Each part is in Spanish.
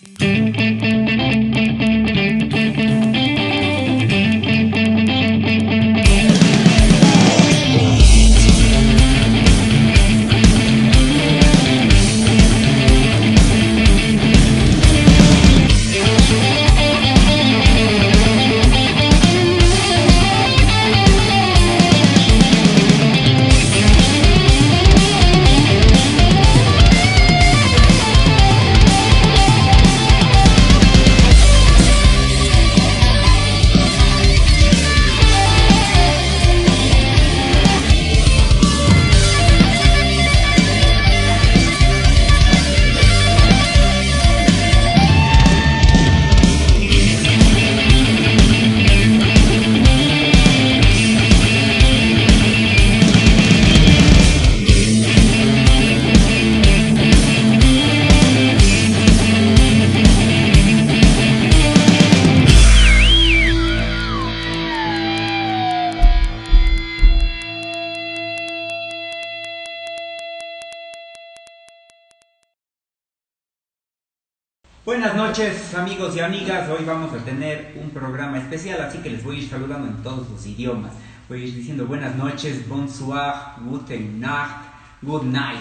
Buenas vamos a tener un programa especial, así que les voy a ir saludando en todos los idiomas. Voy a ir diciendo buenas noches, bonsoir, guten Nacht, good night.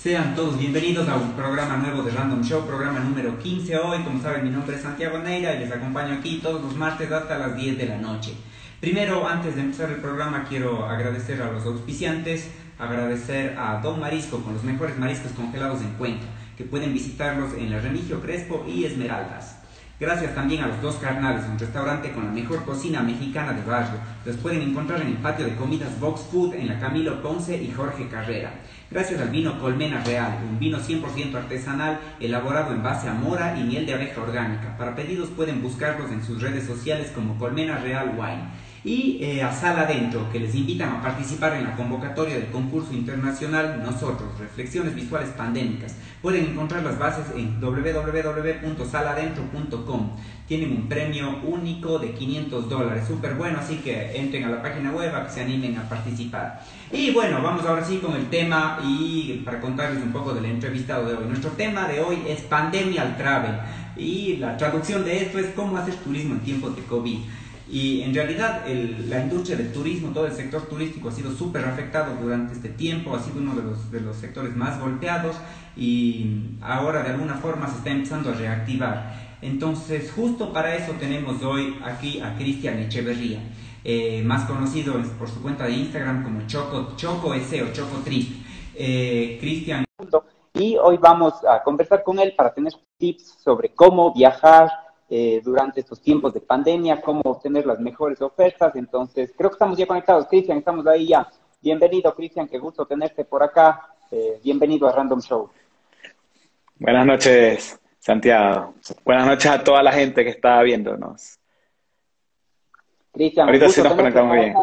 Sean todos bienvenidos a un programa nuevo de Random Show, programa número 15 hoy. Como saben, mi nombre es Santiago Neira y les acompaño aquí todos los martes hasta las 10 de la noche. Primero, antes de empezar el programa, quiero agradecer a los auspiciantes, agradecer a Don Marisco con los mejores mariscos congelados en cuenta que pueden visitarlos en la Remigio Crespo y Esmeraldas. Gracias también a los dos carnales, un restaurante con la mejor cocina mexicana de barrio. Los pueden encontrar en el patio de comidas Vox Food en la Camilo Ponce y Jorge Carrera. Gracias al vino Colmena Real, un vino 100% artesanal elaborado en base a mora y miel de abeja orgánica. Para pedidos pueden buscarlos en sus redes sociales como Colmena Real Wine y eh, a Sala Adentro, que les invitan a participar en la convocatoria del concurso internacional Nosotros, Reflexiones Visuales Pandémicas. Pueden encontrar las bases en www.saladentro.com. Tienen un premio único de 500 dólares, súper bueno, así que entren a la página web a que se animen a participar. Y bueno, vamos ahora sí con el tema y para contarles un poco del entrevistado de hoy. Nuestro tema de hoy es Pandemia al Travel y la traducción de esto es cómo hacer turismo en tiempos de COVID. Y en realidad la industria del turismo, todo el sector turístico ha sido súper afectado durante este tiempo, ha sido uno de los, de los sectores más golpeados y ahora de alguna forma se está empezando a reactivar. Entonces, justo para eso tenemos hoy aquí a Cristian Echeverría, eh, más conocido por su cuenta de Instagram como Choco, Choco S o Choco Trist. Eh, Cristian. Y hoy vamos a conversar con él para tener tips sobre cómo viajar, eh, durante estos tiempos de pandemia, cómo obtener las mejores ofertas. Entonces, creo que estamos ya conectados. Cristian, estamos ahí ya. Bienvenido, Cristian, qué gusto tenerte por acá. Eh, bienvenido a Random Show. Buenas noches, Santiago. Buenas noches a toda la gente que está viéndonos. Cristian, ahorita sí nos conectamos bien.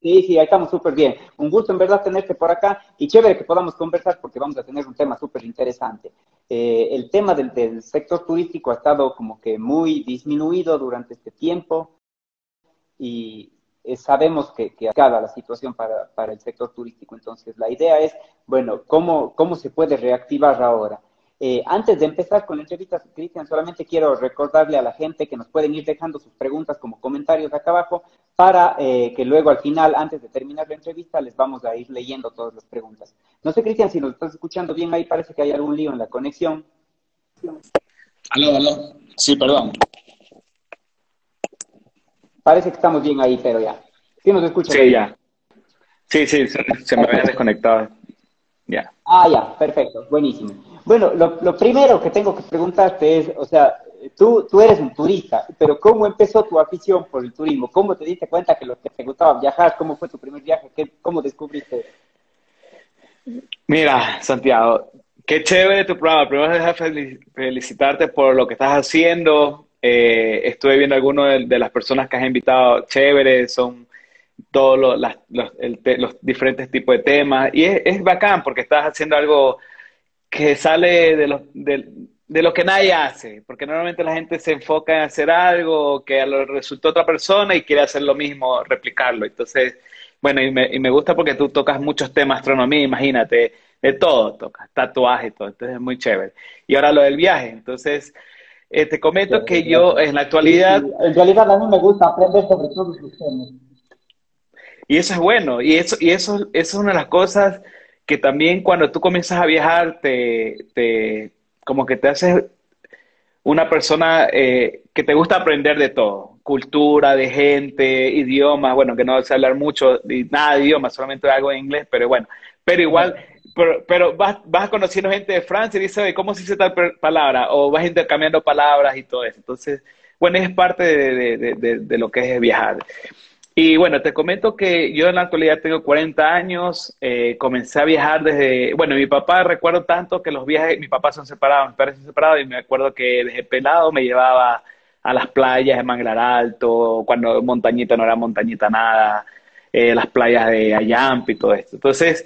Sí, sí, ahí estamos súper bien. Un gusto en verdad tenerte por acá y chévere que podamos conversar porque vamos a tener un tema súper interesante. Eh, el tema del, sector turístico ha estado como que muy disminuido durante este tiempo y eh, sabemos que, que acaba la situación para, para, el sector turístico. Entonces, la idea es, bueno, ¿cómo, cómo se puede reactivar ahora? Eh, antes de empezar con la entrevista, Cristian, solamente quiero recordarle a la gente que nos pueden ir dejando sus preguntas como comentarios acá abajo para eh, que luego al final, antes de terminar la entrevista, les vamos a ir leyendo todas las preguntas. No sé, Cristian, si nos estás escuchando bien ahí, parece que hay algún lío en la conexión. Aló, aló. Sí, perdón. Parece que estamos bien ahí, pero ya. ¿Sí nos escuchas? Sí, ya. Sí, sí, se, me había desconectado. Ya. Ah, ya, perfecto, buenísimo. Bueno, lo, primero que tengo que preguntarte es, o sea, tú, tú eres un turista, pero ¿cómo empezó tu afición por el turismo? ¿Cómo te diste cuenta que lo que te gustaba viajar? ¿Cómo fue tu primer viaje? ¿Cómo descubriste? Mira, Santiago, qué chévere tu programa. Primero, dejar felicitarte por lo que estás haciendo. Eh, estuve viendo algunas de, las personas que has invitado, chévere, son todos los, los, diferentes tipos de temas. Y es, es, bacán porque estás haciendo algo que sale de lo, de, lo que nadie hace, porque normalmente la gente se enfoca en hacer algo que lo resultó otra persona y quiere hacer lo mismo, replicarlo. Entonces, bueno, y me, y me gusta porque tú tocas muchos temas, astronomía, imagínate, de todo toca, tatuaje, todo, entonces es muy chévere. Y ahora lo del viaje, entonces eh, te comento que yo en la actualidad... En realidad a mí me gusta aprender sobre todos los temas. Y eso es bueno, y eso, y eso, eso es una de las cosas que también cuando tú comienzas a viajar, te, te como que te haces una persona eh, que te gusta aprender de todo, cultura, de gente, idiomas, bueno, que no sé hablar mucho, nada de idiomas, solamente algo en inglés, pero bueno, pero igual, pero, pero vas, vas conociendo gente de Francia y dices, ¿cómo se dice tal palabra? O vas intercambiando palabras y todo eso. Entonces, bueno, es parte de, de, lo que es viajar. Y bueno, te comento que yo en la actualidad tengo 40 años, eh, comencé a viajar desde, bueno, mi papá recuerdo tanto que los viajes, mi papá son separados, mis padres son separados y me acuerdo que desde pelado me llevaba a las playas de Manglar Alto, cuando montañita no era montañita nada, eh, las playas de Ayamp y todo esto. Entonces,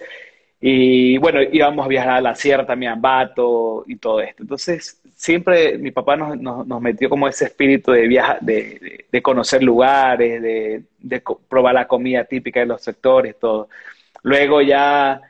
y bueno, íbamos a viajar a la sierra también, a Ambato y todo esto. Entonces, siempre mi papá nos, nos, metió como ese espíritu de viajar, de, de, conocer lugares, de, de, probar la comida típica de los sectores, todo. Luego ya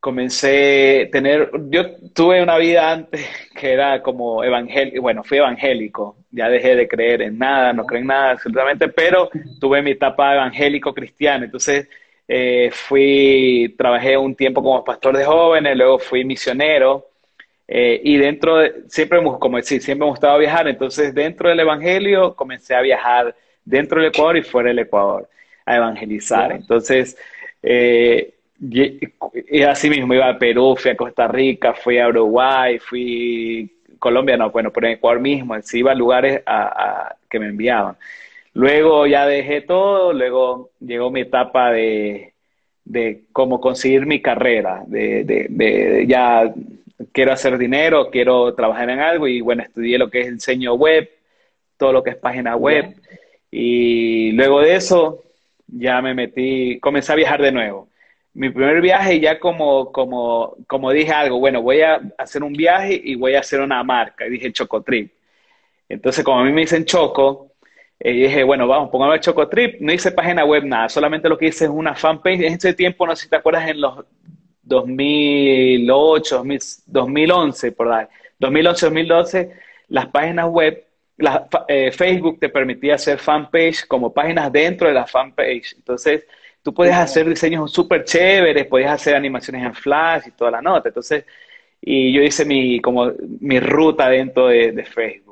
comencé a tener, yo tuve una vida antes que era como evangélico, bueno, fui evangélico, ya dejé de creer en nada, no creo en nada absolutamente, pero tuve mi etapa evangélico cristiana, entonces eh, fui, trabajé un tiempo como pastor de jóvenes, luego fui misionero. Eh, y dentro de, siempre, como decir, siempre me gustaba viajar, entonces dentro del Evangelio comencé a viajar dentro del Ecuador y fuera del Ecuador, a evangelizar. Entonces, eh, y, así mismo iba a Perú, fui a Costa Rica, fui a Uruguay, fui Colombia, no, bueno, pero en Ecuador mismo, así iba a lugares a, que me enviaban. Luego ya dejé todo, luego llegó mi etapa de, de cómo conseguir mi carrera, de, de, ya quiero hacer dinero, quiero trabajar en algo y bueno, estudié lo que es diseño web, todo lo que es página web y luego de eso ya me metí, comencé a viajar de nuevo. Mi primer viaje ya como, como, como dije algo, bueno, voy a hacer un viaje y voy a hacer una marca y dije Chocotrip. Entonces como a mí me dicen Choco, y dije, bueno, vamos, pongamos Chocotrip. No hice página web, nada. Solamente lo que hice es una fanpage. En ese tiempo, no sé si te acuerdas, en los 2008, 2011, por ahí. 2011, 2012, las páginas web, la, eh, Facebook te permitía hacer fanpage como páginas dentro de la fanpage. Entonces, tú puedes hacer diseños súper chéveres, podías hacer animaciones en Flash y toda la nota. Entonces, y yo hice mi, como, mi ruta dentro de Facebook.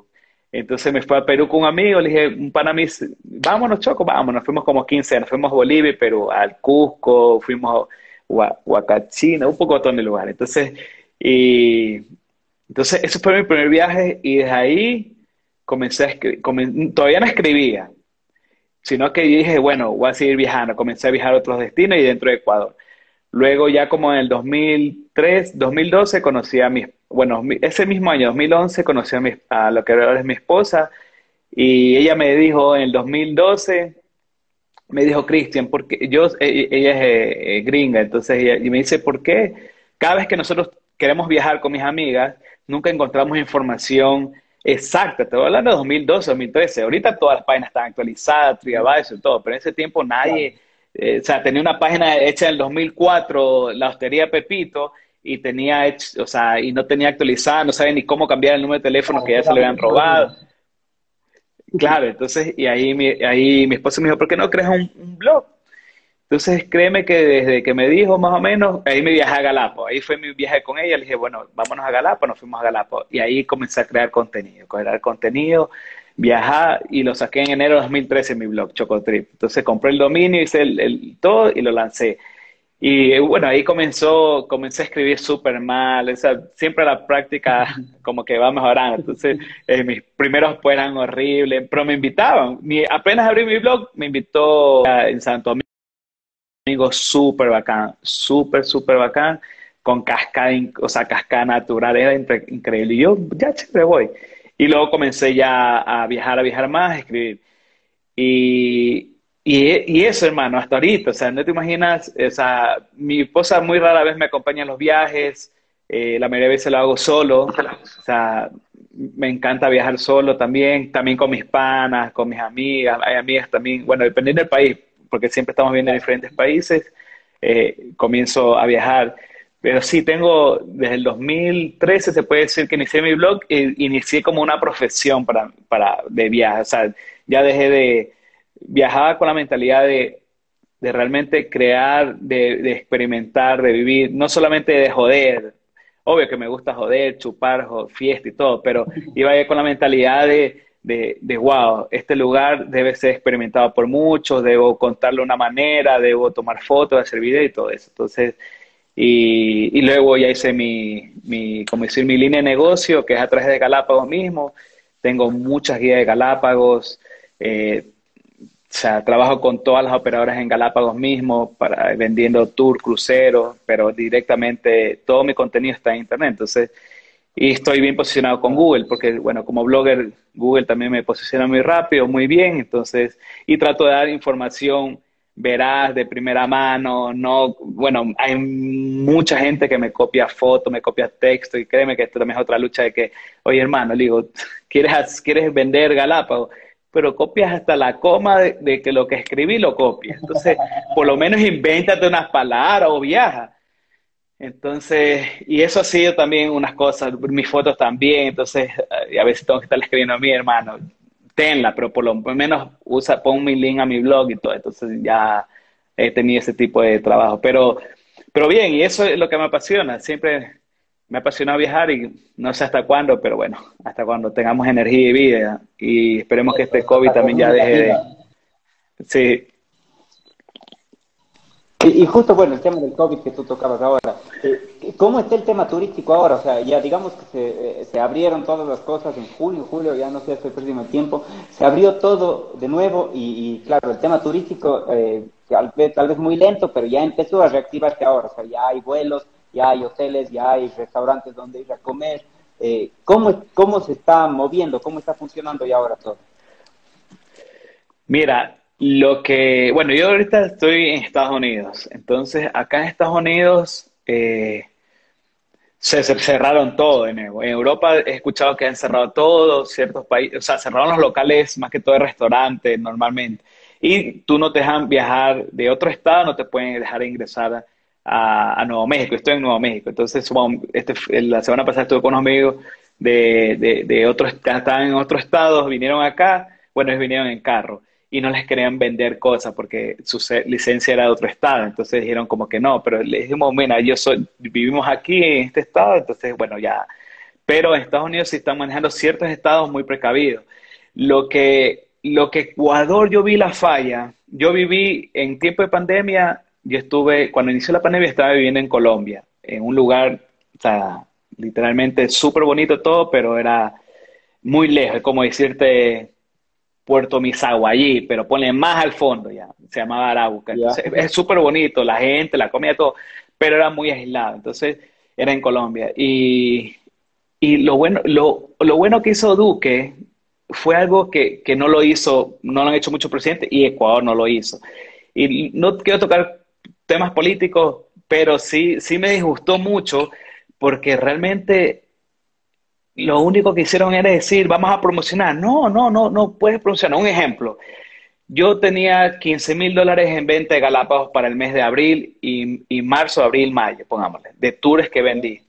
Entonces me fui a Perú con un amigo, le dije, un pana vámonos, Choco, vámonos. Fuimos como 15, nos fuimos a Bolivia, pero al Cusco, fuimos a Huacachina, un poco de lugares. Entonces, y, entonces, ese fue mi primer viaje y desde ahí comencé a escribir, todavía no escribía, sino que dije, bueno, voy a seguir viajando. Comencé a viajar a otros destinos y dentro de Ecuador. Luego ya como en el 2003, 2012 conocí a mis, bueno, ese mismo año, 2011, conocí a, mi, a lo que ahora es mi esposa y ella me dijo en el 2012, me dijo, Cristian, porque yo, e, e, ella es eh, eh, gringa, entonces ella, y me dice, ¿por qué cada vez que nosotros queremos viajar con mis amigas, nunca encontramos información exacta? Te voy hablando de 2012, 2013. Ahorita todas las páginas están actualizadas, TripAdvisor y todo, pero en ese tiempo nadie eh, o sea, tenía una página hecha en el 2004, la hostería Pepito, y tenía, o sea, y no tenía actualizada, no sabía ni cómo cambiar el número de teléfono que ya se le habían robado. Claro, entonces, y ahí mi, ahí mi esposo me dijo, ¿por qué no creas un, blog? Entonces, créeme que desde que me dijo más o menos, ahí me viajé a Galapo, ahí fue mi viaje con ella, le dije, bueno, vámonos a Galapo, nos fuimos a Galapo, y ahí comencé a crear contenido, crear contenido, viajar y lo saqué en enero de 2013 en mi blog, Chocotrip. Entonces compré el dominio, hice el, todo y lo lancé. Y eh, bueno, ahí comenzó, comencé a escribir súper mal, o sea, siempre la práctica como que va mejorando. Entonces, eh, mis primeros pues eran horribles, pero me invitaban. Mi, apenas abrí mi blog, me invitó en Santo Domingo, súper bacán, súper, súper bacán, con cascada, o sea, cascada natural, era increíble. Y yo, ya, chévere, voy. Y luego comencé ya a viajar, a viajar más, a escribir. Y, y, eso, hermano, hasta ahorita, o sea, no te imaginas, o sea, mi esposa muy rara vez me acompaña en los viajes, eh, la mayoría de veces lo hago solo, o sea, me encanta viajar solo también, también con mis panas, con mis amigas, hay amigas también, bueno, dependiendo del país, porque siempre estamos viendo en diferentes países, eh, comienzo a viajar. pero sí, tengo desde el 2013, se puede decir que inicié mi blog e inicié como una profesión para, para, de viaje. O sea, ya dejé de, viajar con la mentalidad de, de realmente crear, de, de, experimentar, de vivir, no solamente de joder. Obvio que me gusta joder, chupar, fiesta y todo, pero iba a ir con la mentalidad de, de, de, wow, este lugar debe ser experimentado por muchos, debo contarlo de una manera, debo tomar fotos, hacer videos y todo eso. Entonces, y, y, luego ya hice mi, mi, como decir, mi línea de negocio, que es a través de Galápagos mismo. Tengo muchas guías de Galápagos. Eh, o sea, trabajo con todas las operadoras en Galápagos mismo, para, vendiendo tour, cruceros, pero directamente todo mi contenido está en Internet. Entonces, y estoy bien posicionado con Google, porque, bueno, como blogger, Google también me posiciona muy rápido, muy bien. Entonces, y trato de dar información verás de primera mano, no, bueno, hay mucha gente que me copia fotos, me copia texto y créeme que esto también es otra lucha de que, oye hermano, le digo, ¿quieres, quieres vender Galápagos? Pero copias hasta la coma de, que lo que escribí lo copias. Entonces, por lo menos invéntate unas palabras o viaja. Entonces, y eso ha sido también unas cosas, mis fotos también, entonces a veces tengo que estar escribiendo a mi hermano, tenla, pero por lo menos usa, pon mi link a mi blog y todo. Entonces ya he tenido ese tipo de trabajo. Pero, pero bien, y eso es lo que me apasiona. Siempre me apasiona viajar y no sé hasta cuándo, pero bueno, hasta cuando tengamos energía y vida. Y esperemos que este COVID también ya deje de... Sí, y, justo, bueno, el tema del COVID que tú tocabas ahora, eh, ¿cómo está el tema turístico ahora? O sea, ya digamos que se, eh, se abrieron todas las cosas en julio, julio, ya no sé, perdiendo el tiempo, se abrió todo de nuevo y, claro, el tema turístico eh, tal, vez, tal vez muy lento, pero ya empezó a reactivarse ahora, o sea, ya hay vuelos, ya hay hoteles, ya hay restaurantes donde ir a comer. ¿cómo, ¿Cómo se está moviendo? ¿Cómo está funcionando ya ahora todo? Mira, lo que, bueno, yo ahorita estoy en Estados Unidos, entonces acá en Estados Unidos eh, se, cerraron todo de nuevo. En Europa he escuchado que han cerrado todo, ciertos países, o sea, cerraron los locales más que todo de restaurantes normalmente. Y tú no te dejan viajar de otro estado, no te pueden dejar ingresar a, Nuevo México. Estoy en Nuevo México, entonces este, la semana pasada estuve con unos amigos de, de, de otros, estaban en otro estado, vinieron acá, bueno, ellos vinieron en carro y no les querían vender cosas porque su licencia era de otro estado. Entonces dijeron como que no, pero les dijimos, mira, yo soy, vivimos aquí en este estado, entonces bueno, ya. Pero en Estados Unidos sí están manejando ciertos estados muy precavidos. Lo que, lo que Ecuador yo vi la falla, yo viví en tiempo de pandemia, yo estuve, cuando inició la pandemia estaba viviendo en Colombia, en un lugar, o sea, literalmente súper bonito todo, pero era muy lejos, como decirte, Puerto Misagua allí, pero pone más al fondo ya, se llamaba Arauca. es súper bonito, la gente, la comida, todo, pero era muy aislado, entonces era en Colombia. Y, y lo, bueno, lo, lo, bueno que hizo Duque fue algo que, que, no lo hizo, no lo han hecho muchos presidentes y Ecuador no lo hizo. Y no quiero tocar temas políticos, pero sí, sí me disgustó mucho porque realmente lo único que hicieron era decir, vamos a promocionar. No, no, no, no puedes promocionar. Un ejemplo, yo tenía 15 mil dólares en venta de Galápagos para el mes de abril y, marzo, abril, mayo, pongámosle, de tours que vendí.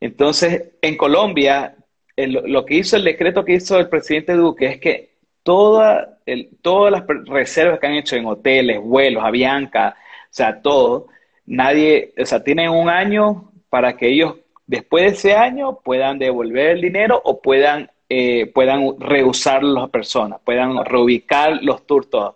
Entonces, en Colombia, lo que hizo el decreto que hizo el presidente Duque es que toda todas las reservas que han hecho en hoteles, vuelos, Avianca, sea, todo, nadie, o sea, tienen un año para que ellos después de ese año puedan devolver el dinero o puedan, eh, puedan rehusar las personas, puedan reubicar los tours todos.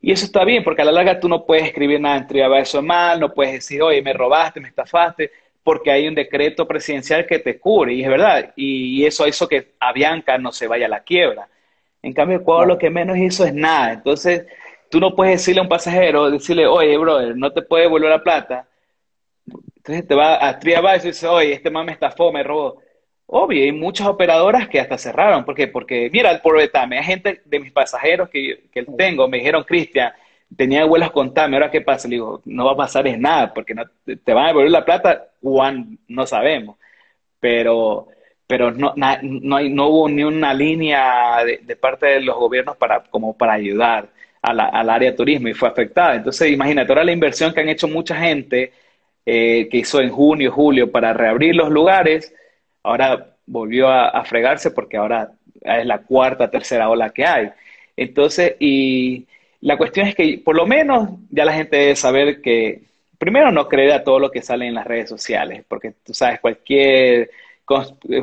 Y eso está bien, porque a la larga tú no puedes escribir nada en eso mal, no puedes decir, oye, me robaste, me estafaste, porque hay un decreto presidencial que te cubre, y es verdad, y eso hizo que Avianca no se vaya a la quiebra. En cambio, Ecuador lo que menos hizo es nada. Entonces, tú no puedes decirle a un pasajero, decirle, oye, brother, no te puede devolver la plata, entonces te va a Triabax y dice, oye, este man me estafó, me robó. Obvio, hay muchas operadoras que hasta cerraron. ¿Por qué? Porque, mira, por Betame, hay gente de mis pasajeros que, que tengo, me dijeron, Cristian, tenía vuelos con TAME, ¿ahora qué pasa? Le digo, no va a pasar es nada, porque no, te van a devolver la plata, Juan, no sabemos. Pero, pero no, no, hay, no hubo ni una línea de, parte de los gobiernos para, como para ayudar al área de turismo y fue afectada. Entonces, imagínate, ahora la inversión que han hecho mucha gente eh, que hizo en junio, julio para reabrir los lugares, ahora volvió a, fregarse porque ahora es la cuarta, tercera ola que hay. Entonces, y la cuestión es que por lo menos ya la gente debe saber que, primero no creer a todo lo que sale en las redes sociales, porque tú sabes, cualquier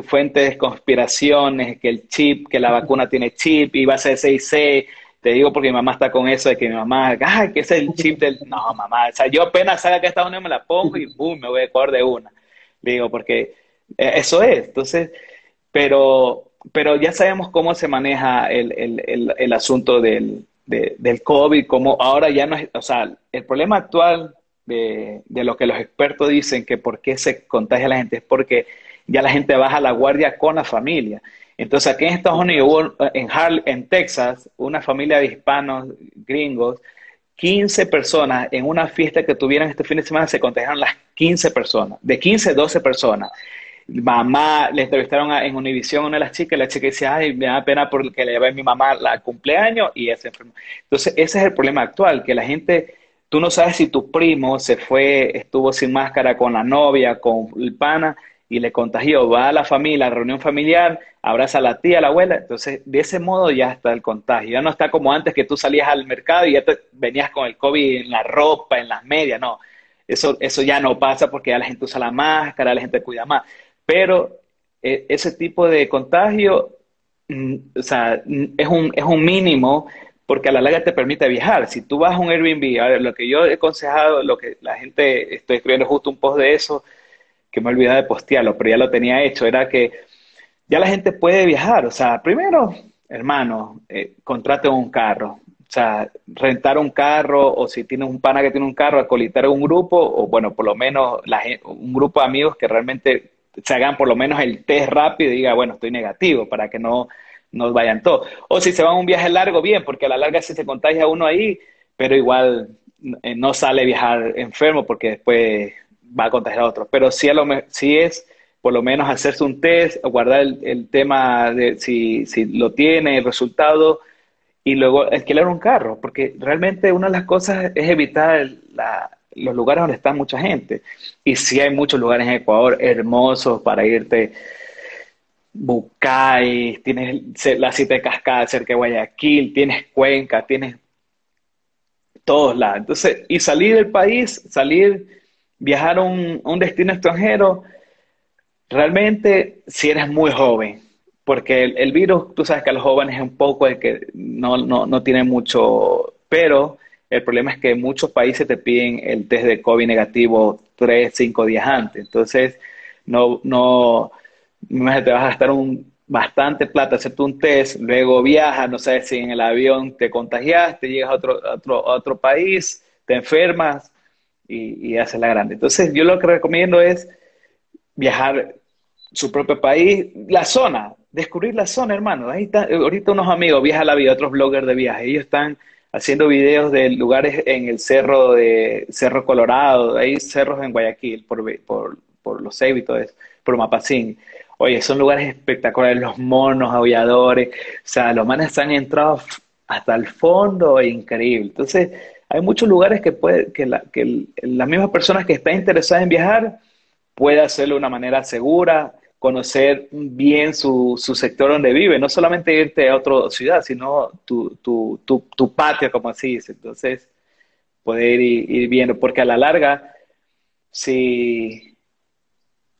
fuente de conspiraciones, que el chip, que la vacuna tiene chip y va a ser 6C, te digo porque mi mamá está con eso de que mi mamá, ay, que es el chip del... No, mamá, o sea, yo apenas salga que Estados Unidos me la pongo y boom, me voy a acordar de una. Digo, porque eh, eso es. Entonces, pero, pero ya sabemos cómo se maneja el, el, el, asunto del, del COVID, como ahora ya no es, o sea, el problema actual de, de, lo que los expertos dicen que por qué se contagia la gente es porque ya la gente baja la guardia con la familia. Entonces, aquí en Estados Unidos, hubo, en, en Texas, una familia de hispanos gringos, 15 personas en una fiesta que tuvieron este fin de semana, se contagiaron las 15 personas, de 15 12 personas. Mamá, le entrevistaron en Univision a una de las chicas, y la chica decía, ay, me da pena porque le llevé a mi mamá al cumpleaños y ella se enfermó. Entonces, ese es el problema actual, que la gente, tú no sabes si tu primo se fue, estuvo sin máscara con la novia, con el pana, y le contagió, va a la familia, a la reunión familiar, abraza a la tía, a la abuela, entonces de ese modo ya está el contagio, ya no está como antes que tú salías al mercado y ya te venías con el COVID en la ropa, en las medias, no, eso, eso ya no pasa porque ya la gente usa la máscara, la gente cuida más, pero eh, ese tipo de contagio, mm, o sea, mm, es un, es un mínimo porque a la larga te permite viajar. Si tú vas a un Airbnb, a ver, lo que yo he aconsejado, lo que la gente, estoy escribiendo justo un post de eso, que me olvidé de postearlo, pero ya lo tenía hecho, era que ya la gente puede viajar. O sea, primero, hermano, eh, contrate un carro. O sea, rentar un carro o si tienes un pana que tiene un carro, acolitar un grupo o bueno, por lo menos la, un grupo de amigos que realmente se hagan por lo menos el test rápido y diga, bueno, estoy negativo para que no nos vayan todos. O si se va a un viaje largo, bien, porque a la larga si se contagia uno ahí, pero igual eh, no sale viajar enfermo porque después va a contagiar a otros. Pero sí, a lo, sí es por lo menos hacerse un test, guardar el, tema de si, lo tiene, el resultado, y luego alquilar un carro, porque realmente una de las cosas es evitar los lugares donde está mucha gente. Y sí hay muchos lugares en Ecuador hermosos para irte. Bucay, tienes la cita de Cascada cerca de Guayaquil, tienes Cuenca, tienes todos lados. Entonces, y salir del país, salir viajar a un, destino extranjero, realmente si eres muy joven, porque el, virus, tú sabes que a los jóvenes es un poco el que no, no, no tiene mucho, pero el problema es que muchos países te piden el test de COVID negativo tres, cinco días antes. Entonces, no, no, te vas a gastar un bastante plata hacerte un test, luego viajas, no sabes si en el avión te contagiaste, llegas a otro, otro, a otro país, te enfermas, y, y hace la grande. Entonces, yo lo que recomiendo es viajar su propio país, la zona, descubrir la zona, hermano. Ahí está, ahorita unos amigos, Viaja la Vida, otros bloggers de viaje, ellos están haciendo videos de lugares en el cerro de Cerro Colorado, hay cerros en Guayaquil, por, por, por los Cébitos, por Mapacín. Oye, son lugares espectaculares, los monos, aulladores, o sea, los manes han entrado hasta el fondo, increíble. Entonces, hay muchos lugares que, puede, que, la, que las mismas personas que están interesadas en viajar puede hacerlo de una manera segura, conocer bien su, su, sector donde vive, no solamente irte a otra ciudad, sino tu, tu, tu, patio, como así dice. Entonces, poder ir, ir, viendo, porque a la larga, si,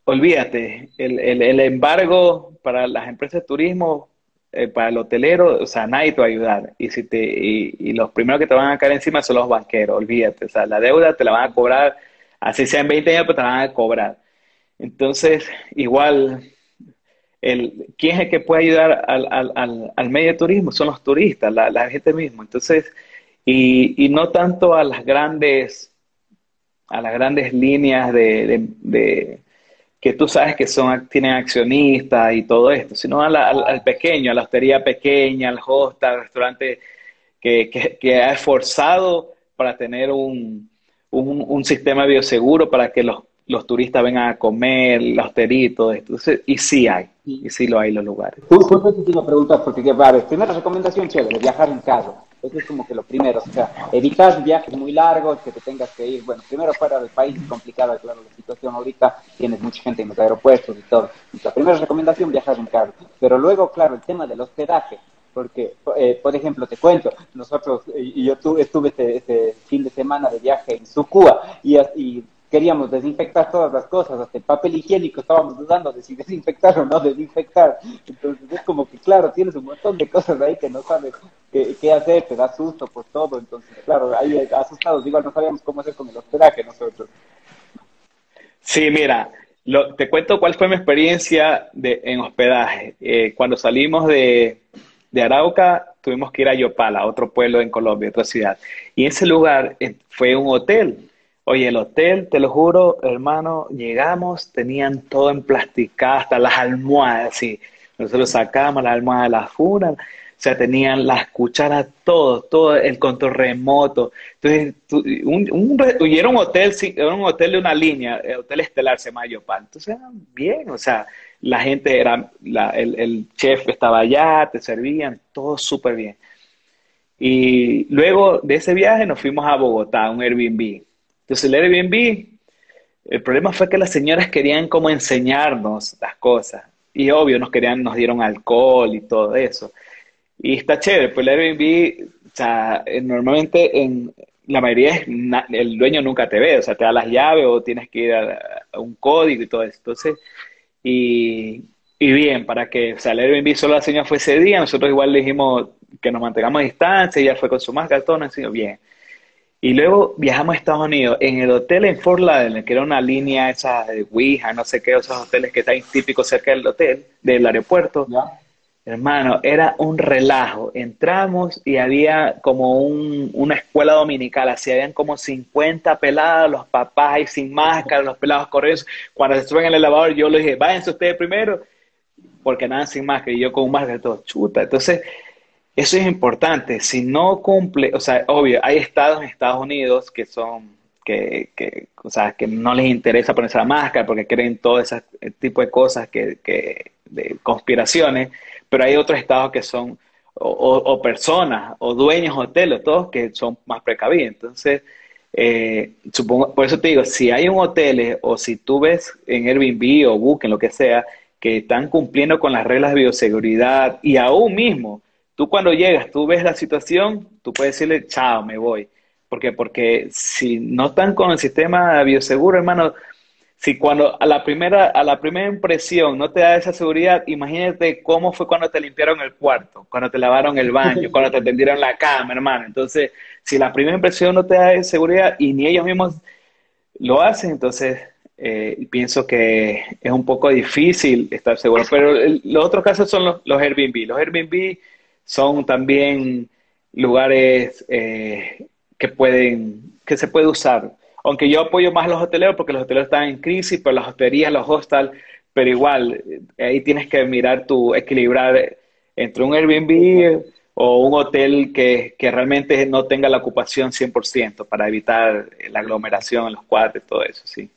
olvídate, el, el, el embargo para las empresas de turismo eh, para el hotelero, o sea, nadie te va a ayudar. Y, si te, y, los primeros que te van a caer encima son los banqueros, olvídate. O sea, la deuda te la van a cobrar, así sea en 20 años, pero te la van a cobrar. Entonces, igual, el, ¿quién es el que puede ayudar al, al, al, medio de turismo? Son los turistas, la, la gente misma. Entonces, y, y, no tanto a las grandes, a las grandes líneas de, de que tú sabes que son, tienen accionistas y todo esto, sino al, pequeño, a la hostería pequeña, al hostel, al restaurante que, que, ha esforzado para tener un, un, sistema bioseguro para que los los turistas vengan a comer, los teritos, entonces, y sí hay, y sí lo hay los lugares. Justo te iba a preguntar, porque, a ver, primera recomendación chévere, viajar en carro. Eso es como que lo primero, o sea, evitar viajes muy largos, que te tengas que ir, bueno, primero fuera del país, es complicada, claro, la situación ahorita, tienes mucha gente en los aeropuertos y todo. la primera recomendación, viajar en carro. Pero luego, claro, el tema del hospedaje, porque, eh, por ejemplo, te cuento, nosotros, y yo estuve este, este, fin de semana de viaje en Sucúa, y, y queríamos desinfectar todas las cosas, hasta el papel higiénico estábamos dudando de si desinfectar o no desinfectar. Entonces es como que, claro, tienes un montón de cosas ahí que no sabes qué, hacer, te da susto por todo. Entonces, claro, ahí asustados, igual no sabíamos cómo hacer con el hospedaje nosotros. Sí, mira, te cuento cuál fue mi experiencia de, en hospedaje. Eh, cuando salimos de, de Arauca, tuvimos que ir a Yopala, otro pueblo en Colombia, otra ciudad. Y ese lugar eh, fue un hotel Oye, el hotel, te lo juro, hermano, llegamos, tenían todo en plasticado, hasta las almohadas, sí. Nosotros sacamos las almohadas de la funa, o sea, tenían las cucharas, todo, todo el control remoto. Entonces, un, un, y era un hotel, era un hotel de una línea, el Hotel Estelar se llama Yopal. Entonces, bien, o sea, la gente era, el, el chef estaba allá, te servían, todo súper bien. Y luego de ese viaje nos fuimos a Bogotá, un Airbnb. Entonces el Airbnb, el problema fue que las señoras querían como enseñarnos las cosas. Y obvio, nos querían, nos dieron alcohol y todo eso. Y está chévere, pues el Airbnb, o sea, eh, normalmente en la mayoría es, el dueño nunca te ve, o sea, te da las llaves o tienes que ir a, un código y todo eso. Entonces, y, y, bien, para que, o sea, el Airbnb solo la señora fue ese día, nosotros igual le dijimos que nos mantengamos a distancia, ella fue con su máscara, todo, nos bien. Y luego viajamos a Estados Unidos. En el hotel en Fort Lauderdale, que era una línea esa de Ouija, no sé qué, esos hoteles que están típicos cerca del hotel, del aeropuerto. Hermano, era un relajo. Entramos y había como una escuela dominical, así habían como 50 pelados, los papás ahí sin máscara, los pelados corriendo. Cuando se suben en el elevador, yo les dije, váyanse ustedes primero, porque nada sin máscara, y yo con máscara, todo chuta. Entonces, eso es importante. Si no cumple, o sea, obvio, hay estados en Estados Unidos que son, que, que, o sea, que no les interesa ponerse la máscara porque creen todo ese tipo de cosas que, que de conspiraciones, pero hay otros estados que son, o, personas, o dueños de hoteles, todos que son más precavidos. Entonces, eh, supongo, por eso te digo, si hay un hotel o si tú ves en Airbnb o Booking, lo que sea, que están cumpliendo con las reglas de bioseguridad y aún mismo Tú cuando llegas, tú ves la situación, tú puedes decirle, chao, me voy. ¿Por qué? Porque si no están con el sistema bioseguro, hermano, si cuando a la primera, a la primera impresión no te da esa seguridad, imagínate cómo fue cuando te limpiaron el cuarto, cuando te lavaron el baño, cuando te atendieron la cama, hermano. Entonces, si la primera impresión no te da seguridad y ni ellos mismos lo hacen, entonces eh, pienso que es un poco difícil estar seguro. Pero los otros casos son los, los Airbnb. Los Airbnb son también lugares eh, que pueden, que se puede usar. Aunque yo apoyo más los hoteleros porque los hoteleros están en crisis, pero las hosterías, los hostels, pero igual, eh, ahí tienes que mirar tu, equilibrar entre un Airbnb o un hotel que, que realmente no tenga la ocupación 100% para evitar la aglomeración en los cuartos, todo eso, sí.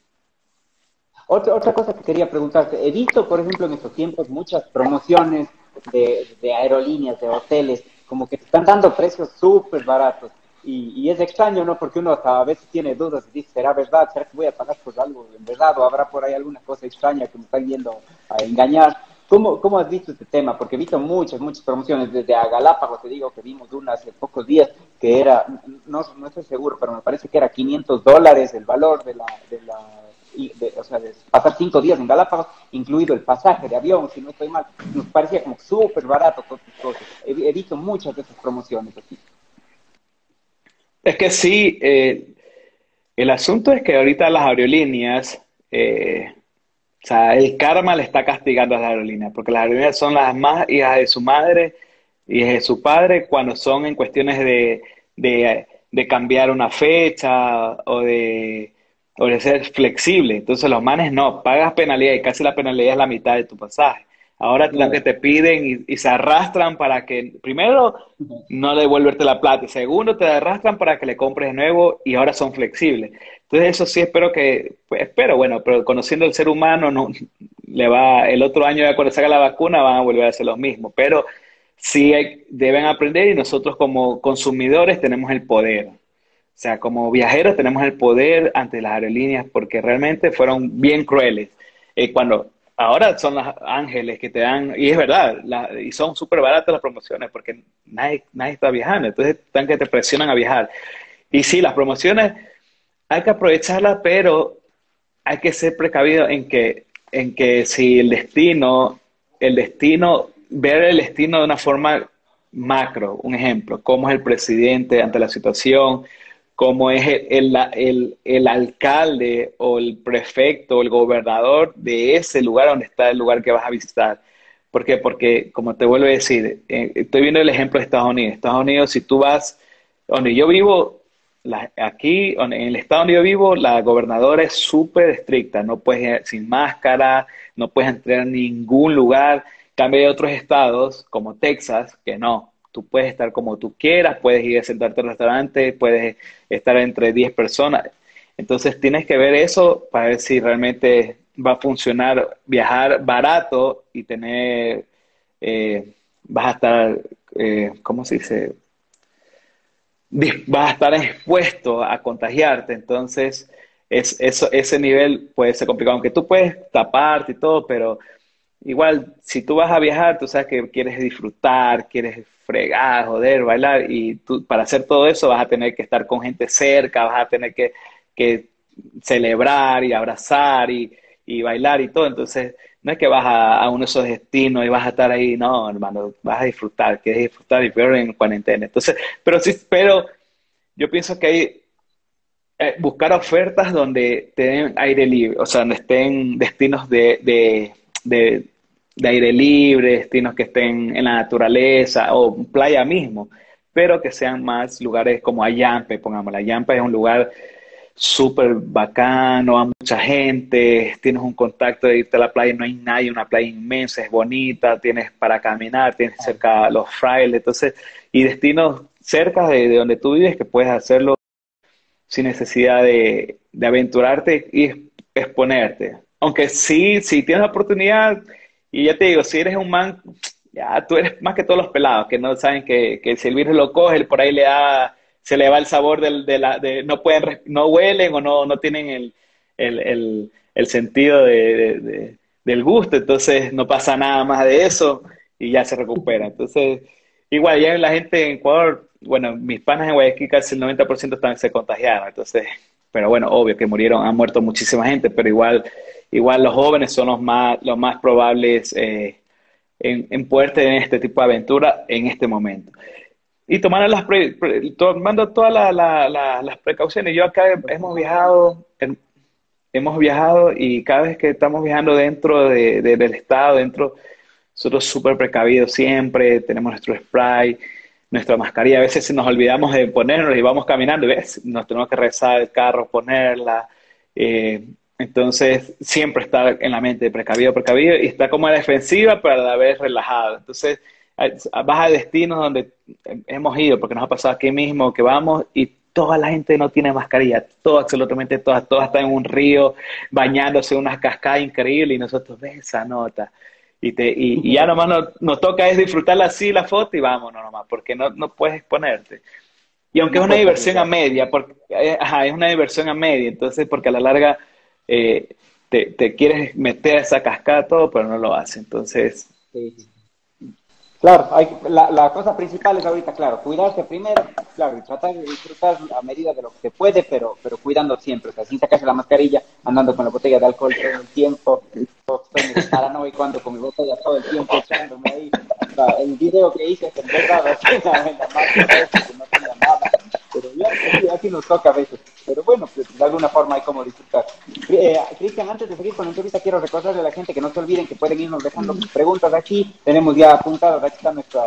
Otra, otra cosa que quería preguntarte, he visto, por ejemplo, en estos tiempos muchas promociones de, aerolíneas, de hoteles, como que están dando precios súper baratos. Y, es extraño, ¿no? Porque uno a veces tiene dudas y dice, ¿será verdad? ¿Será que voy a pagar por algo en verdad? ¿O habrá por ahí alguna cosa extraña que me están yendo a engañar? ¿Cómo, ¿Cómo has visto este tema? Porque he visto muchas, muchas promociones, desde a Galápagos, te digo que vimos una hace pocos días, que era, no, no estoy seguro, pero me parece que era 500 dólares el valor de la, de la o sea, de pasar cinco días en Galápagos, incluido el pasaje de avión, si no estoy mal, nos parecía como súper barato cosas. He, visto muchas de esas promociones aquí. Es que sí, eh, el asunto es que ahorita las aerolíneas, eh, o sea, el karma le está castigando a las aerolíneas, porque las aerolíneas son las más hijas de su madre y de su padre cuando son en cuestiones de, de cambiar una fecha o de o ser flexible. Entonces los manes no, pagas penalidad y casi la penalidad es la mitad de tu pasaje. Ahora claro. que te piden y, se arrastran para que, primero, no devuelverte la plata, y segundo, te arrastran para que le compres de nuevo y ahora son flexibles. Entonces, eso sí espero que, pues espero, bueno, pero conociendo el ser humano, no, le va, el otro año ya cuando salga la vacuna van a volver a hacer lo mismo, pero sí deben aprender y nosotros como consumidores tenemos el poder. O sea, como viajeros tenemos el poder ante las aerolíneas porque realmente fueron bien crueles. Eh, cuando ahora son los ángeles que te dan, y es verdad, y son súper baratas las promociones porque nadie, nadie está viajando, entonces están que te presionan a viajar. Y sí, las promociones hay que aprovecharlas, pero hay que ser precavido en que, en que si el destino, el destino, ver el destino de una forma macro, un ejemplo, cómo es el presidente ante la situación, como es el, el, el, alcalde o el prefecto o el gobernador de ese lugar donde está el lugar que vas a visitar. ¿Por qué? Porque, como te vuelvo a decir, eh, estoy viendo el ejemplo de Estados Unidos. Estados Unidos, si tú vas, donde yo vivo, aquí, en el estado donde yo vivo, la gobernadora es súper estricta. No puedes ir sin máscara, no puedes entrar a ningún lugar. Cambio de otros estados, como Texas, que no. Tú puedes estar como tú quieras, puedes ir a sentarte al restaurante, puedes estar entre 10 personas. Entonces tienes que ver eso para ver si realmente va a funcionar viajar barato y tener, eh, vas a estar, eh, ¿cómo se dice? Vas a estar expuesto a contagiarte. Entonces, es, eso, ese nivel puede ser complicado, aunque tú puedes taparte y todo, pero igual, si tú vas a viajar, tú sabes que quieres disfrutar, quieres fregar, joder, bailar, y tú, para hacer todo eso vas a tener que estar con gente cerca, vas a tener que, celebrar y abrazar y, bailar y todo, entonces no es que vas a, uno de esos destinos y vas a estar ahí, no, hermano, vas a disfrutar, quieres disfrutar y peor en cuarentena. Entonces, pero sí, pero yo pienso que hay eh, buscar ofertas donde den aire libre, o sea, donde estén destinos de, de de aire libre, destinos que estén en la naturaleza o playa mismo, pero que sean más lugares como Ayampe, pongamos, Ayampe es un lugar súper bacano, a mucha gente, tienes un contacto de irte a la playa, no hay nadie, una playa inmensa, es bonita, tienes para caminar, tienes cerca los frailes, entonces, y destinos cerca de, donde tú vives que puedes hacerlo sin necesidad de, de aventurarte y exponerte. Aunque sí, si tienes la oportunidad, y ya te digo, si eres un man, ya tú eres más que todos los pelados, que no saben que, que si el virus lo coge, por ahí le da, se le va el sabor del, de la, de, no pueden, no huelen o no, no tienen el, el, el, sentido de, del gusto, entonces no pasa nada más de eso y ya se recupera. Entonces, igual ya la gente en Ecuador, bueno, mis panas en Guayaquil casi el 90% están, se contagiaron, entonces, pero bueno, obvio que murieron, han muerto muchísima gente, pero igual igual los jóvenes son los más, los más probables eh, en, en, poder tener este tipo de aventura en este momento. Y tomando, las tomando todas las precauciones. Yo acá hemos viajado, hemos viajado y cada vez que estamos viajando dentro de, del estado, dentro, nosotros súper precavidos siempre, tenemos nuestro spray, nuestra mascarilla. A veces nos olvidamos de ponernos y vamos caminando ¿ves? nos tenemos que rezar el carro, ponerla. Eh, entonces, siempre está en la mente precavido, precavido, y está como a la defensiva, pero a la vez relajado. Entonces, vas a destinos donde hemos ido, porque nos ha pasado aquí mismo, que vamos y toda la gente no tiene mascarilla, todo, absolutamente todas, todas están en un río, bañándose en unas cascadas increíbles, y nosotros ves esa nota. Y, te, y, ya nomás nos, toca es disfrutarla así, la foto, y vámonos nomás, porque no, no puedes exponerte. Y aunque es una diversión a media, porque, eh, ajá, es una diversión a media, entonces, porque a la larga eh, te, quieres meter a esa cascada todo, pero no lo hace. Entonces... Claro, la, la, cosa principal es ahorita, claro, cuidarse primero, claro, y tratar de disfrutar a medida de lo que se puede, pero, pero cuidando siempre, o sea, sin sacarse la mascarilla, andando con la botella de alcohol todo el tiempo, estoy paranoico cuando con mi botella todo el tiempo echándome ahí, o sea, el video que hice en verdad, así, la, que no tenía nada, pero ya, nos toca a veces. Pero bueno, pues, de alguna forma hay como disfrutar. Eh, Cristian, antes de seguir con la entrevista, quiero recordarle a la gente que no se olviden que pueden irnos dejando preguntas aquí. Tenemos ya apuntadas, aquí está nuestra,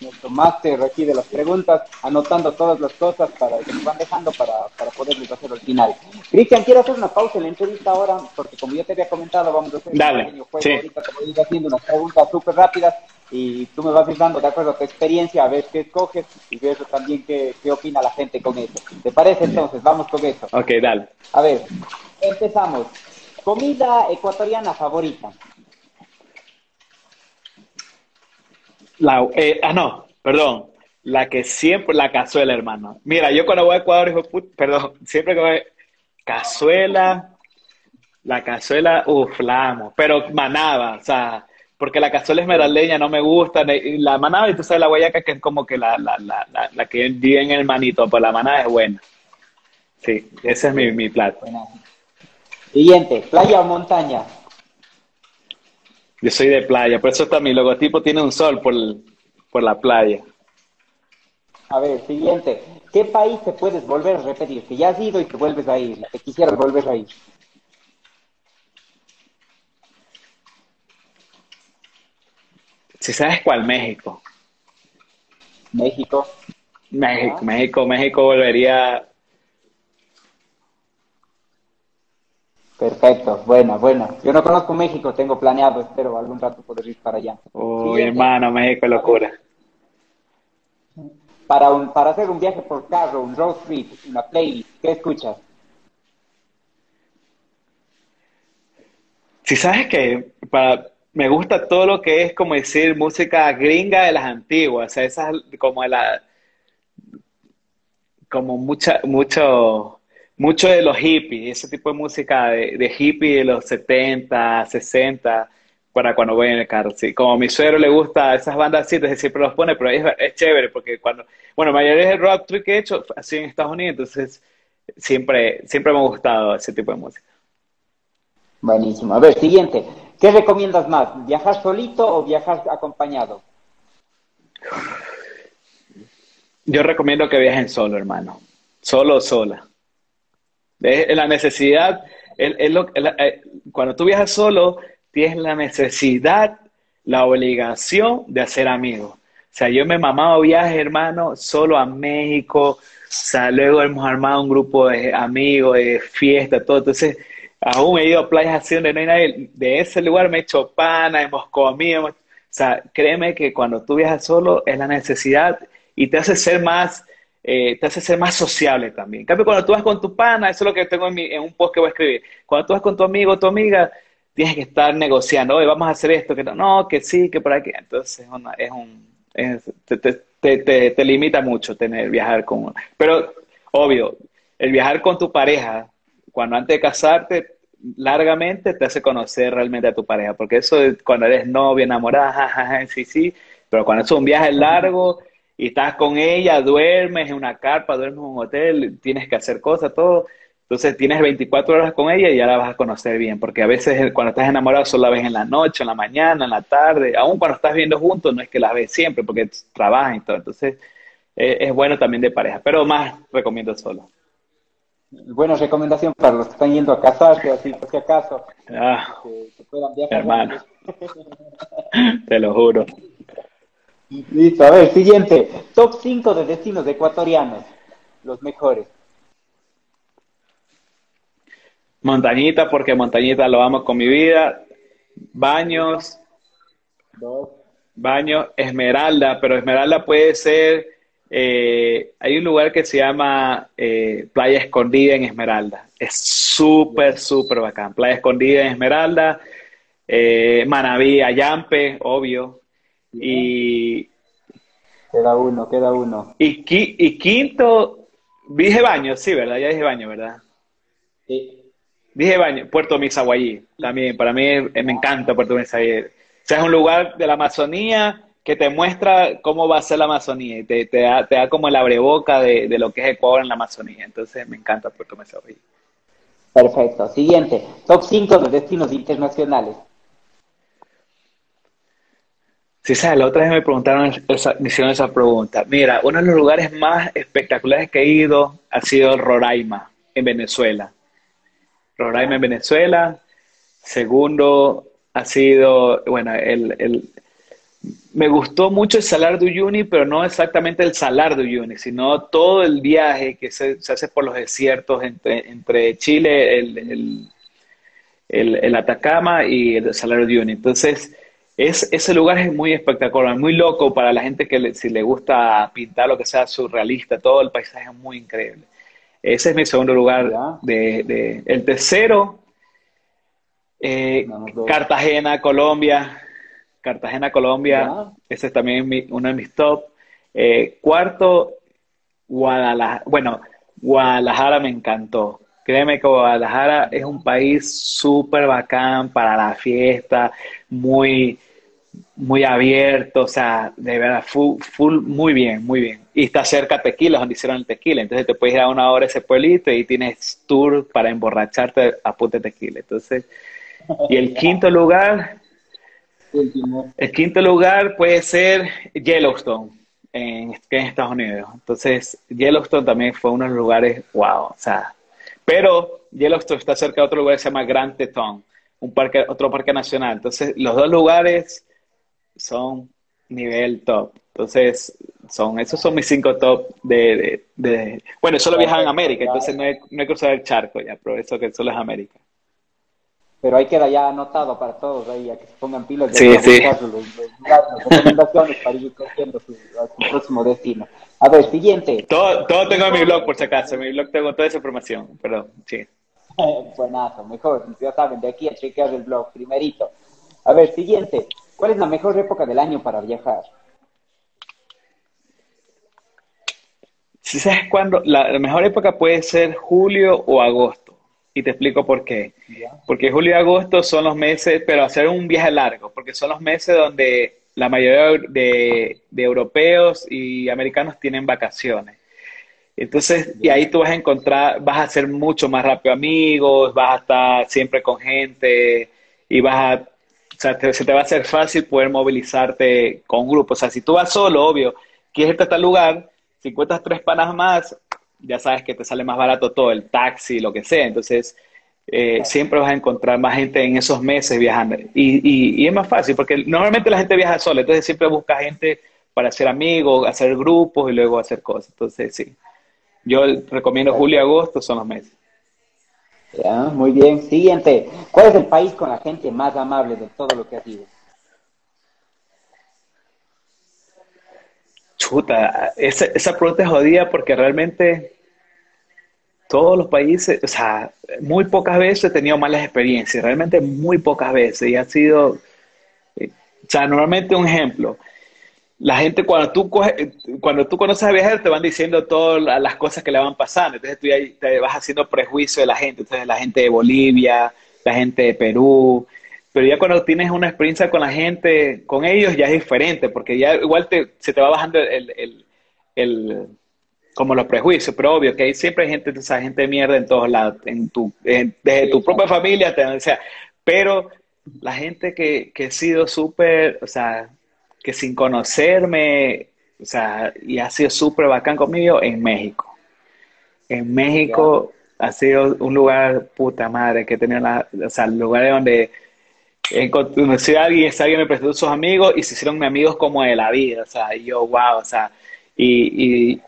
nuestro máster aquí de las preguntas, anotando todas las cosas para que nos van dejando para, para poderles hacer al final. Cristian, quiero hacer una pausa en la entrevista ahora, porque como ya te había comentado, vamos a hacer Dale, un pequeño juego. sí. Ahorita te voy a ir haciendo unas preguntas súper rápidas y tú me vas dando, de acuerdo a tu experiencia, a ver qué escoges y ver también qué, qué opina la gente con eso. ¿Te parece entonces? Vamos con eso. Ok, dale. A ver, empezamos. Comida ecuatoriana favorita. La, eh, ah, no, perdón. La que siempre, la cazuela, hermano. Mira, yo cuando voy a Ecuador, hijo put- perdón, siempre que voy, cazuela, la cazuela, uff, la amo. Pero manaba, o sea, porque la cazuela esmeraldeña no me gusta. La manaba, y tú sabes, la guayaca que es como que la, la, la, la, la que vive en el manito, pero la manada es buena. Sí, ese es mi, mi plato. Siguiente, playa o montaña. Yo soy de playa, por eso está mi logotipo tiene un sol por, el- por la playa. A ver, siguiente. ¿Qué país te puedes volver a repetir? Que ya has ido y te vuelves a ir. Te quisieras volver a ir. Si sabes cuál, México. México. México, Ah. México, México volvería. Perfecto. Buena, buena. Yo no conozco México, tengo planeado, espero algún rato poder ir para allá. Uy, hermano, México es locura. Para, un, para hacer un viaje por carro, un road trip, una playlist, ¿qué escuchas? Si sabes que para, me gusta todo lo que es como decir música gringa de las antiguas, o sea, esas como de la, como mucha, mucho, mucho de los hippies, ese tipo de música de, de hippie de los 70, 60, para cuando voy en el carro. Sí, como a mi suegro le gusta esas bandas así, entonces siempre los pone, pero es, es chévere porque cuando, bueno, mayoría del rock trip que he hecho así en Estados Unidos, entonces siempre, siempre me ha gustado ese tipo de música. Buenísimo. A ver, siguiente. ¿Qué recomiendas más? ¿Viajar solito o viajar acompañado? Yo recomiendo que viajen solo, hermano. Solo o sola. Es la necesidad, eh, cuando tú viajas solo, tienes la necesidad, la obligación de hacer amigos. O sea, yo me he mamado viajes, hermano, solo a México. O sea, luego hemos armado un grupo de amigos, de fiesta, todo. Entonces, aún he ido a playas así donde no hay nadie. De ese lugar me he hecho pana, hemos comido. hemos- O sea, créeme que cuando tú viajas solo es la necesidad y te hace ser más, eh, te hace ser más sociable también. En cambio, cuando tú vas con tu pana, eso es lo que tengo en, mi- en un post que voy a escribir. Cuando tú vas con tu amigo o tu amiga, tienes que estar negociando, oye, vamos a hacer esto, que no, que sí, que por aquí. Entonces, es, una- es un, es- te, te- te- te- limita mucho tener, viajar con... Pero, obvio, el viajar con tu pareja, cuando antes de casarte, largamente te hace conocer realmente a tu pareja, porque eso es cuando eres novia, enamorada, jajaja, sí, sí, pero cuando es un viaje largo y estás con ella, duermes en una carpa, duermes en un hotel, tienes que hacer cosas, todo, entonces tienes 24 horas con ella y ya la vas a conocer bien, porque a veces eh, cuando estás enamorado solo la ves en la noche, en la mañana, en la tarde, aún cuando estás viendo juntos no es que la ves siempre, porque trabajan y todo, entonces eh, es bueno también de pareja, pero más recomiendo solo. Buena recomendación para los que están yendo a casarse, así por si acaso, Ah, que, que puedan viajar. hermano, te lo juro. Listo, a ver, siguiente. Top 5 de destinos ecuatorianos. Los mejores. Montañita, porque Montañita lo amo con mi vida. Baños, Dos. baños, Esmeralda, pero Esmeralda puede ser, eh, hay un lugar que se llama eh, Playa Escondida en Esmeralda. Es súper, súper bacán. Playa Escondida en Esmeralda, eh, Manaví, Ayampe, obvio. Y, Queda uno, queda uno. y, qui- y quinto, dije baño, sí, ¿verdad? Ya dije baño, ¿verdad? Sí. Dije baño, Puerto Misaguayí, también, para mí me encanta Puerto Misaguayí. O sea, es un lugar de la Amazonía que te muestra cómo va a ser la Amazonía y te, te da, te da como el abreboca de, de lo que es Ecuador en la Amazonía. Entonces me encanta Puerto Misaguayí. Perfecto. Siguiente. Top 5 de destinos internacionales. Sí, sabes, la otra vez me preguntaron, esa, me hicieron esa pregunta. Mira, uno de los lugares más espectaculares que he ido ha sido Roraima, en Venezuela. Roraima en Venezuela. Segundo ha sido, bueno, el, el- me gustó mucho el Salar de Uyuni, pero no exactamente el Salar de Uyuni, sino todo el viaje que se, hace por los desiertos entre, entre Chile, el, el, Atacama y el Salar de Uyuni. Entonces, es, ese lugar es muy espectacular, muy loco para la gente que si le gusta pintar lo que sea surrealista, todo el paisaje es muy increíble. Ese es mi segundo lugar. De, el tercero, eh, Cartagena, Colombia. Cartagena, Colombia. Ese es también uno de mis top. Eh, cuarto, Guadalajara. Bueno, Guadalajara me encantó. Créeme que Guadalajara es un país súper bacán para la fiesta, muy, muy abierto, o sea, de verdad, full, full, muy bien, muy bien. Y está cerca Tequila, donde hicieron el tequila. Entonces te puedes ir a una hora a ese pueblito y tienes tour para emborracharte a punta de tequila. Entonces, y el quinto lugar, el quinto lugar puede ser Yellowstone, en, en Estados Unidos. Entonces, Yellowstone también fue uno de los lugares, wow, o sea, pero Yellowstone está cerca de otro lugar que se llama Grand Teton, un parque, otro parque nacional. Entonces, los dos lugares son nivel top. Entonces, son, esos son mis cinco top de, de, bueno, solo viajaba en América, entonces no he, no he cruzado el charco ya, pero eso que solo es América. Pero ahí queda ya anotado para todos, ahí a que se pongan pilas de sí, sí. las recomendaciones para ir cogiendo su, a su próximo destino. A ver, siguiente. Todo, todo tengo en mi blog, por si acaso, en mi blog tengo toda esa información, pero sí. Buenazo, mejor, ya saben, de aquí a chequear el blog, primerito. A ver, siguiente. ¿Cuál es la mejor época del año para viajar? Si sabes cuándo, la, mejor época puede ser julio o agosto. Y te explico por qué. Porque julio y agosto son los meses, pero hacer un viaje largo, porque son los meses donde la mayoría de, europeos y americanos tienen vacaciones. Entonces, y ahí tú vas a encontrar, vas a ser mucho más rápido amigos, vas a estar siempre con gente y vas a, o sea, se te va a hacer fácil poder movilizarte con grupos. O sea, si tú vas solo, obvio, quieres irte a tal lugar, si encuentras tres panas más, ya sabes que te sale más barato todo, el taxi, lo que sea. Entonces, eh, siempre vas a encontrar más gente en esos meses viajando. Y, y, es más fácil, porque normalmente la gente viaja sola, entonces siempre busca gente para ser amigos, hacer grupos y luego hacer cosas. Entonces, sí. Yo recomiendo julio y agosto, son los meses. Ya, muy bien. Siguiente. ¿Cuál es el país con la gente más amable de todo lo que has ido? Chuta, esa, esa pregunta es jodida porque realmente todos los países, o sea, muy pocas veces he tenido malas experiencias, realmente muy pocas veces. Y ha sido, eh, o sea, normalmente un ejemplo. La gente cuando tú, cuando tú conoces a viajar te van diciendo todas las cosas que le van pasando. Entonces tú ya te vas haciendo prejuicio de la gente. Entonces la gente de Bolivia, la gente de Perú. Pero ya cuando tienes una experiencia con la gente, con ellos ya es diferente, porque ya igual te, se te va bajando el, el como los prejuicios, pero obvio que hay, siempre hay gente, esa gente de mierda en todos lados, en tu, desde tu propia familia, o sea, pero la gente que, que he sido súper, o sea, que sin conocerme, o sea, y ha sido súper bacán conmigo en México. En México ha sido un lugar, puta madre, que he tenido, la, o sea, lugares donde conocí a alguien, ese alguien me presentó a sus amigos y se hicieron mis amigos como de la vida, o sea, y yo, wow, o sea, y, y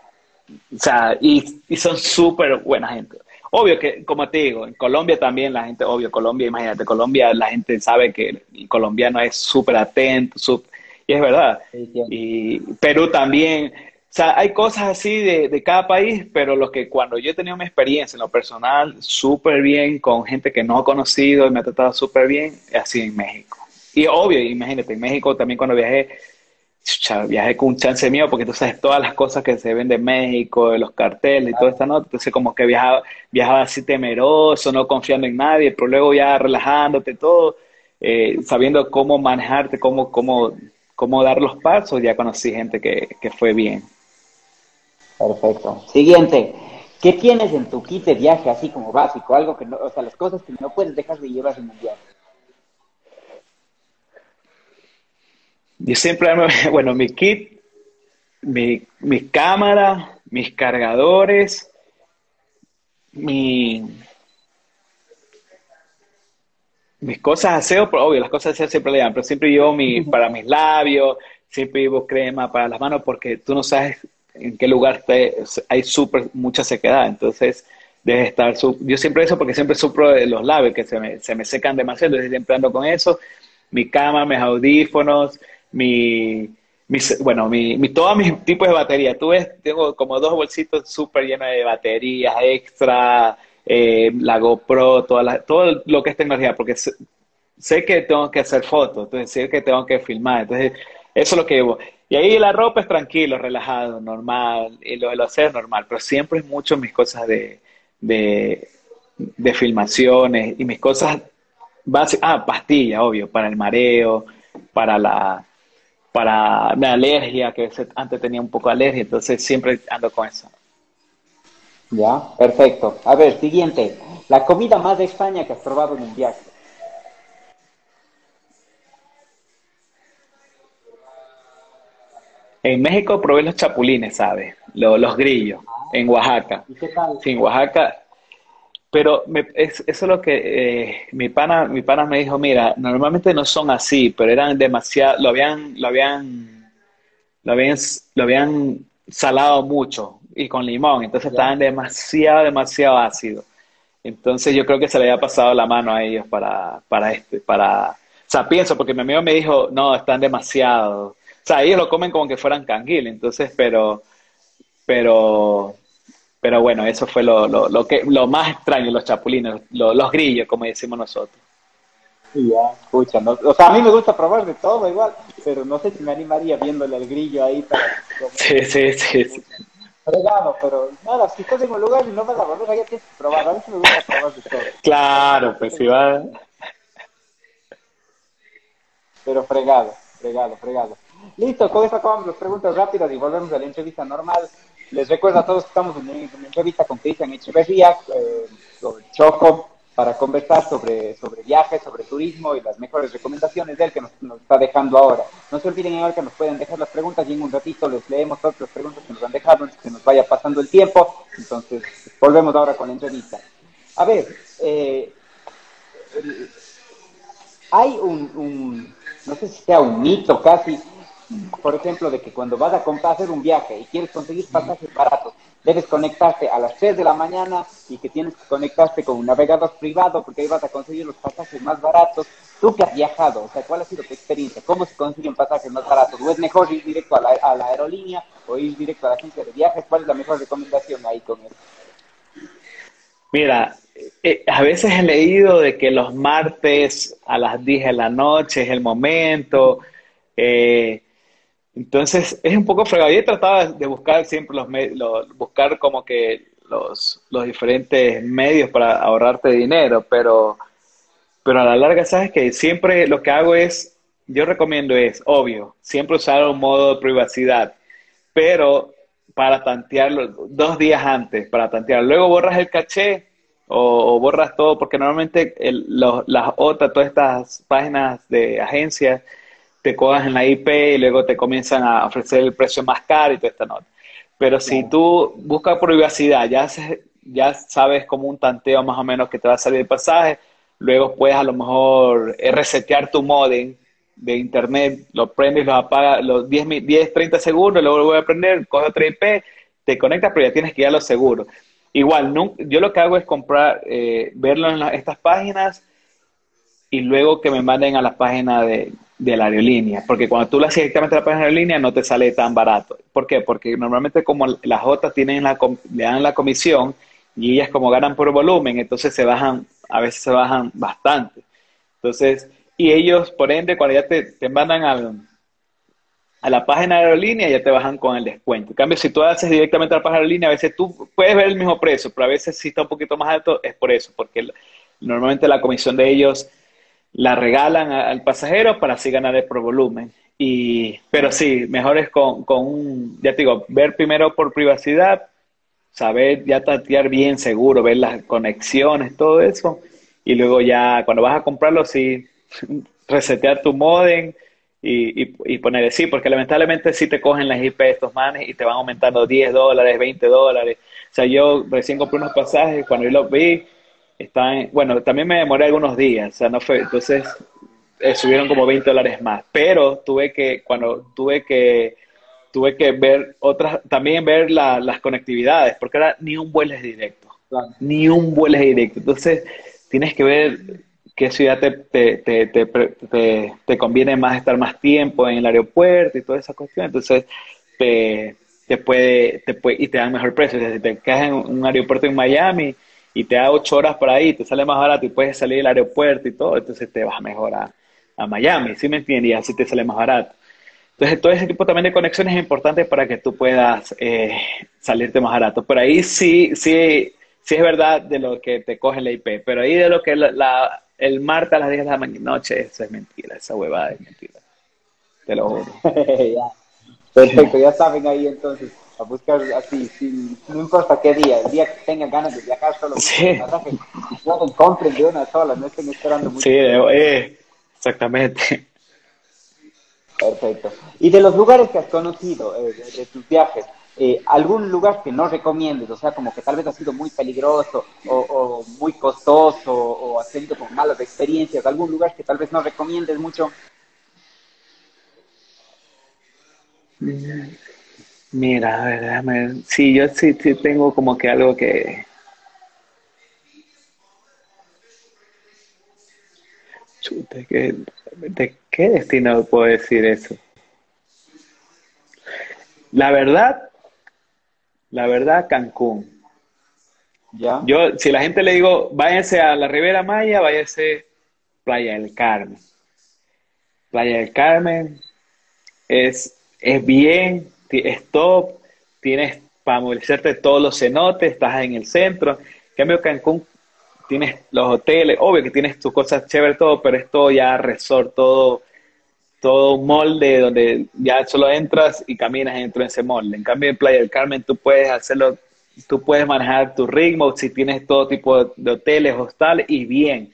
o sea, y, son súper buena gente. Obvio que, como te digo, en Colombia también la gente, obvio, Colombia, imagínate, Colombia, la gente sabe que el colombiano es súper atento, y es verdad. Y Perú también. O sea, hay cosas así de, de, cada país, pero lo que cuando yo he tenido mi experiencia en lo personal, súper bien, con gente que no he conocido y me ha tratado súper bien, así en México. Y obvio, imagínate, en México también cuando viajé, viajé con un chance mío porque tú sabes todas las cosas que se ven de México, de los carteles y toda esta nota, entonces como que viajaba, viajaba así temeroso, no confiando en nadie, pero luego ya relajándote todo, eh, sabiendo cómo manejarte, cómo, cómo, cómo dar los pasos, ya conocí gente que, que fue bien. Perfecto. Siguiente. ¿Qué tienes en tu kit de viaje así como básico? Algo que no, o sea, las cosas que no puedes dejar de llevar en un viaje. Yo siempre, bueno, mi kit, mi, cámara, mis cargadores, mi, mis cosas aseo, pero obvio, las cosas aseo siempre le dan, pero siempre llevo mi, para mis labios, siempre llevo crema para las manos porque tú no sabes en qué lugar esté, hay súper mucha sequedad, entonces debe estar, yo siempre eso porque siempre sufro de los labios que se me, se me secan demasiado, entonces siempre ando con eso, mi cama, mis audífonos, mi, bueno, mi, mi, todos mis tipos de batería. Tú ves, tengo como dos bolsitos súper llenos de baterías extra, eh, la GoPro, toda todo lo que es tecnología, porque sé, que tengo que hacer fotos, entonces sé que tengo que filmar, entonces eso es lo que llevo. Y ahí la ropa es tranquilo, relajado, normal, y lo de lo hacer normal, pero siempre es mucho mis cosas de, de, de filmaciones y mis cosas básicas, ah, pastilla, obvio, para el mareo, para la para la alergia, que antes tenía un poco de alergia, entonces siempre ando con eso. Ya, perfecto. A ver, siguiente. La comida más extraña que has probado en un viaje. En México probé los chapulines, ¿sabes? Los, grillos, en Oaxaca. ¿Y qué tal? Sí, en Oaxaca. Pero eso es lo que eh, mi pana, mi pana me dijo, mira, normalmente no son así, pero eran demasiado, lo habían, lo habían, lo habían, lo habían salado mucho y con limón, entonces estaban demasiado, demasiado ácidos. Entonces yo creo que se le había pasado la mano a ellos para, para este, para, o sea, pienso, porque mi amigo me dijo, no, están demasiado, o sea, ellos lo comen como que fueran canguil, entonces, pero, pero, pero bueno, eso fue lo, lo, lo que, lo más extraño, los chapulines, los grillos, como decimos nosotros. Ya, escucha, o sea, a mí me gusta probar de todo igual, pero no sé si me animaría viéndole al grillo ahí para... Sí, sí, sí. sí. Fregado, pero nada, si estás en un lugar y no vas a volver, ya tienes que probar. A mí me gusta probar de todo. Claro, pues si va. Pero fregado, fregado, fregado. Listo, con eso acabamos las preguntas rápidas y volvemos a la entrevista normal. Les recuerdo a todos que estamos en una entrevista con Cristian Echeverría, eh, sobre Choco, para conversar sobre, sobre viajes, sobre turismo y las mejores recomendaciones de él que nos, está dejando ahora. No se olviden igual que nos pueden dejar las preguntas y en un ratito les leemos todas las preguntas que nos han dejado antes que nos vaya pasando el tiempo. Entonces, volvemos ahora con la entrevista. A ver, eh, hay un, un, no sé si sea un mito casi, por ejemplo, de que cuando vas a hacer un viaje y quieres conseguir pasajes baratos, debes conectarte a las 3 de la mañana y que tienes que conectarte con un navegador privado porque ahí vas a conseguir los pasajes más baratos. Tú que has viajado, o sea, ¿cuál ha sido tu experiencia? ¿Cómo se consiguen pasajes más baratos? ¿O es mejor ir directo a la, aerolínea o ir directo a la agencia de viajes? ¿Cuál es la mejor recomendación ahí con eso? Mira, eh, a veces he leído de que los martes a las 10 de la noche es el momento. Eh, entonces, es un poco fregado. Yo he tratado de buscar siempre los, medios, buscar como que los, los, diferentes medios para ahorrarte dinero, pero, pero a la larga, sabes que siempre lo que hago es, yo recomiendo es, obvio, siempre usar un modo de privacidad, pero para tantearlo dos días antes, para tantear. Luego borras el caché o, borras todo, porque normalmente el, las otras, todas estas páginas de agencias, te cojas en la IP y luego te comienzan a ofrecer el precio más caro y toda esta nota. Pero si tú buscas privacidad, ya, ya sabes como un tanteo más o menos que te va a salir el pasaje, luego puedes a lo mejor eh, resetear tu modem de internet, lo prendes, lo apagas los 10, 10 30 segundos, luego lo voy a prender, coge otra IP, te conectas, pero ya tienes que ir a lo seguro. Igual, yo lo que hago es comprar, eh, verlo en estas páginas y luego que me manden a la página de, de la aerolínea, porque cuando tú lo haces directamente a la página de la aerolínea no te sale tan barato. ¿Por qué? Porque normalmente como las otras tienen la, le dan la comisión y ellas como ganan por volumen, entonces se bajan, a veces se bajan bastante. Entonces, y ellos, por ende, cuando ya te, te mandan al, a la página de aerolínea, ya te bajan con el descuento. En cambio, si tú haces directamente a la página de aerolínea, a veces tú puedes ver el mismo precio, pero a veces si está un poquito más alto, es por eso, porque normalmente la comisión de ellos la regalan al pasajero para así ganar por volumen. Y, pero sí, mejor es con, con un, ya te digo, ver primero por privacidad, saber ya tatear bien seguro, ver las conexiones, todo eso. Y luego ya cuando vas a comprarlo, sí, resetear tu modem y, y, y poner sí, porque lamentablemente sí te cogen las IP de estos manes y te van aumentando 10 dólares, 20 dólares. O sea, yo recién compré unos pasajes, cuando yo los vi, está bueno, también me demoré algunos días, o sea, no fue, entonces eh, subieron como 20 dólares más. Pero tuve que, cuando tuve que, tuve que ver otras, también ver las conectividades, porque ahora ni un vuelo es directo. Ni un vuelo es directo. Entonces, tienes que ver qué ciudad te, te, te, te, conviene más estar más tiempo en el aeropuerto y toda esa cuestión. Entonces, te, puede, te puede, y te dan mejor precio. Si te quedas en un aeropuerto en Miami y te da ocho horas por ahí, te sale más barato y puedes salir del aeropuerto y todo, entonces te vas mejor a, a Miami, ¿sí me entiendes? Y así te sale más barato. Entonces, todo ese tipo también de conexiones es importante para que tú puedas eh, salirte más barato. Por ahí sí, sí, sí es verdad de lo que te coge la IP, pero ahí de lo que el martes a las 10 de la noche, eso es mentira, esa huevada es mentira. Te lo juro. Perfecto, ya saben ahí entonces, a buscar así, no importa qué día, el día que tengan ganas de viajar, solo sí. compren de una sola, no estén esperando mucho. Sí, eh, exactamente. Perfecto. Y de los lugares que has conocido, eh, de, tus viajes, eh, ¿algún lugar que no recomiendes? O sea, como que tal vez ha sido muy peligroso o, muy costoso o has tenido como malas experiencias. ¿Algún lugar que tal vez no recomiendes mucho? Mira, a ver, déjame Sí, yo sí, sí tengo como que algo que... Chute, que... ¿De qué destino puedo decir eso? La verdad, la verdad, Cancún. ¿Ya? Yo, si la gente le digo, váyanse a la Ribera Maya, váyanse Playa del Carmen. Playa del Carmen es es bien, es tienes para movilizarte todos los cenotes, estás en el centro. En cambio, Cancún tienes los hoteles, obvio que tienes tus cosas chéveres, todo, pero es todo ya resort, todo, todo un molde donde ya solo entras y caminas dentro de ese molde. En cambio, en Playa del Carmen tú puedes hacerlo, tú puedes manejar tu ritmo, si tienes todo tipo de hoteles, hostales y bien.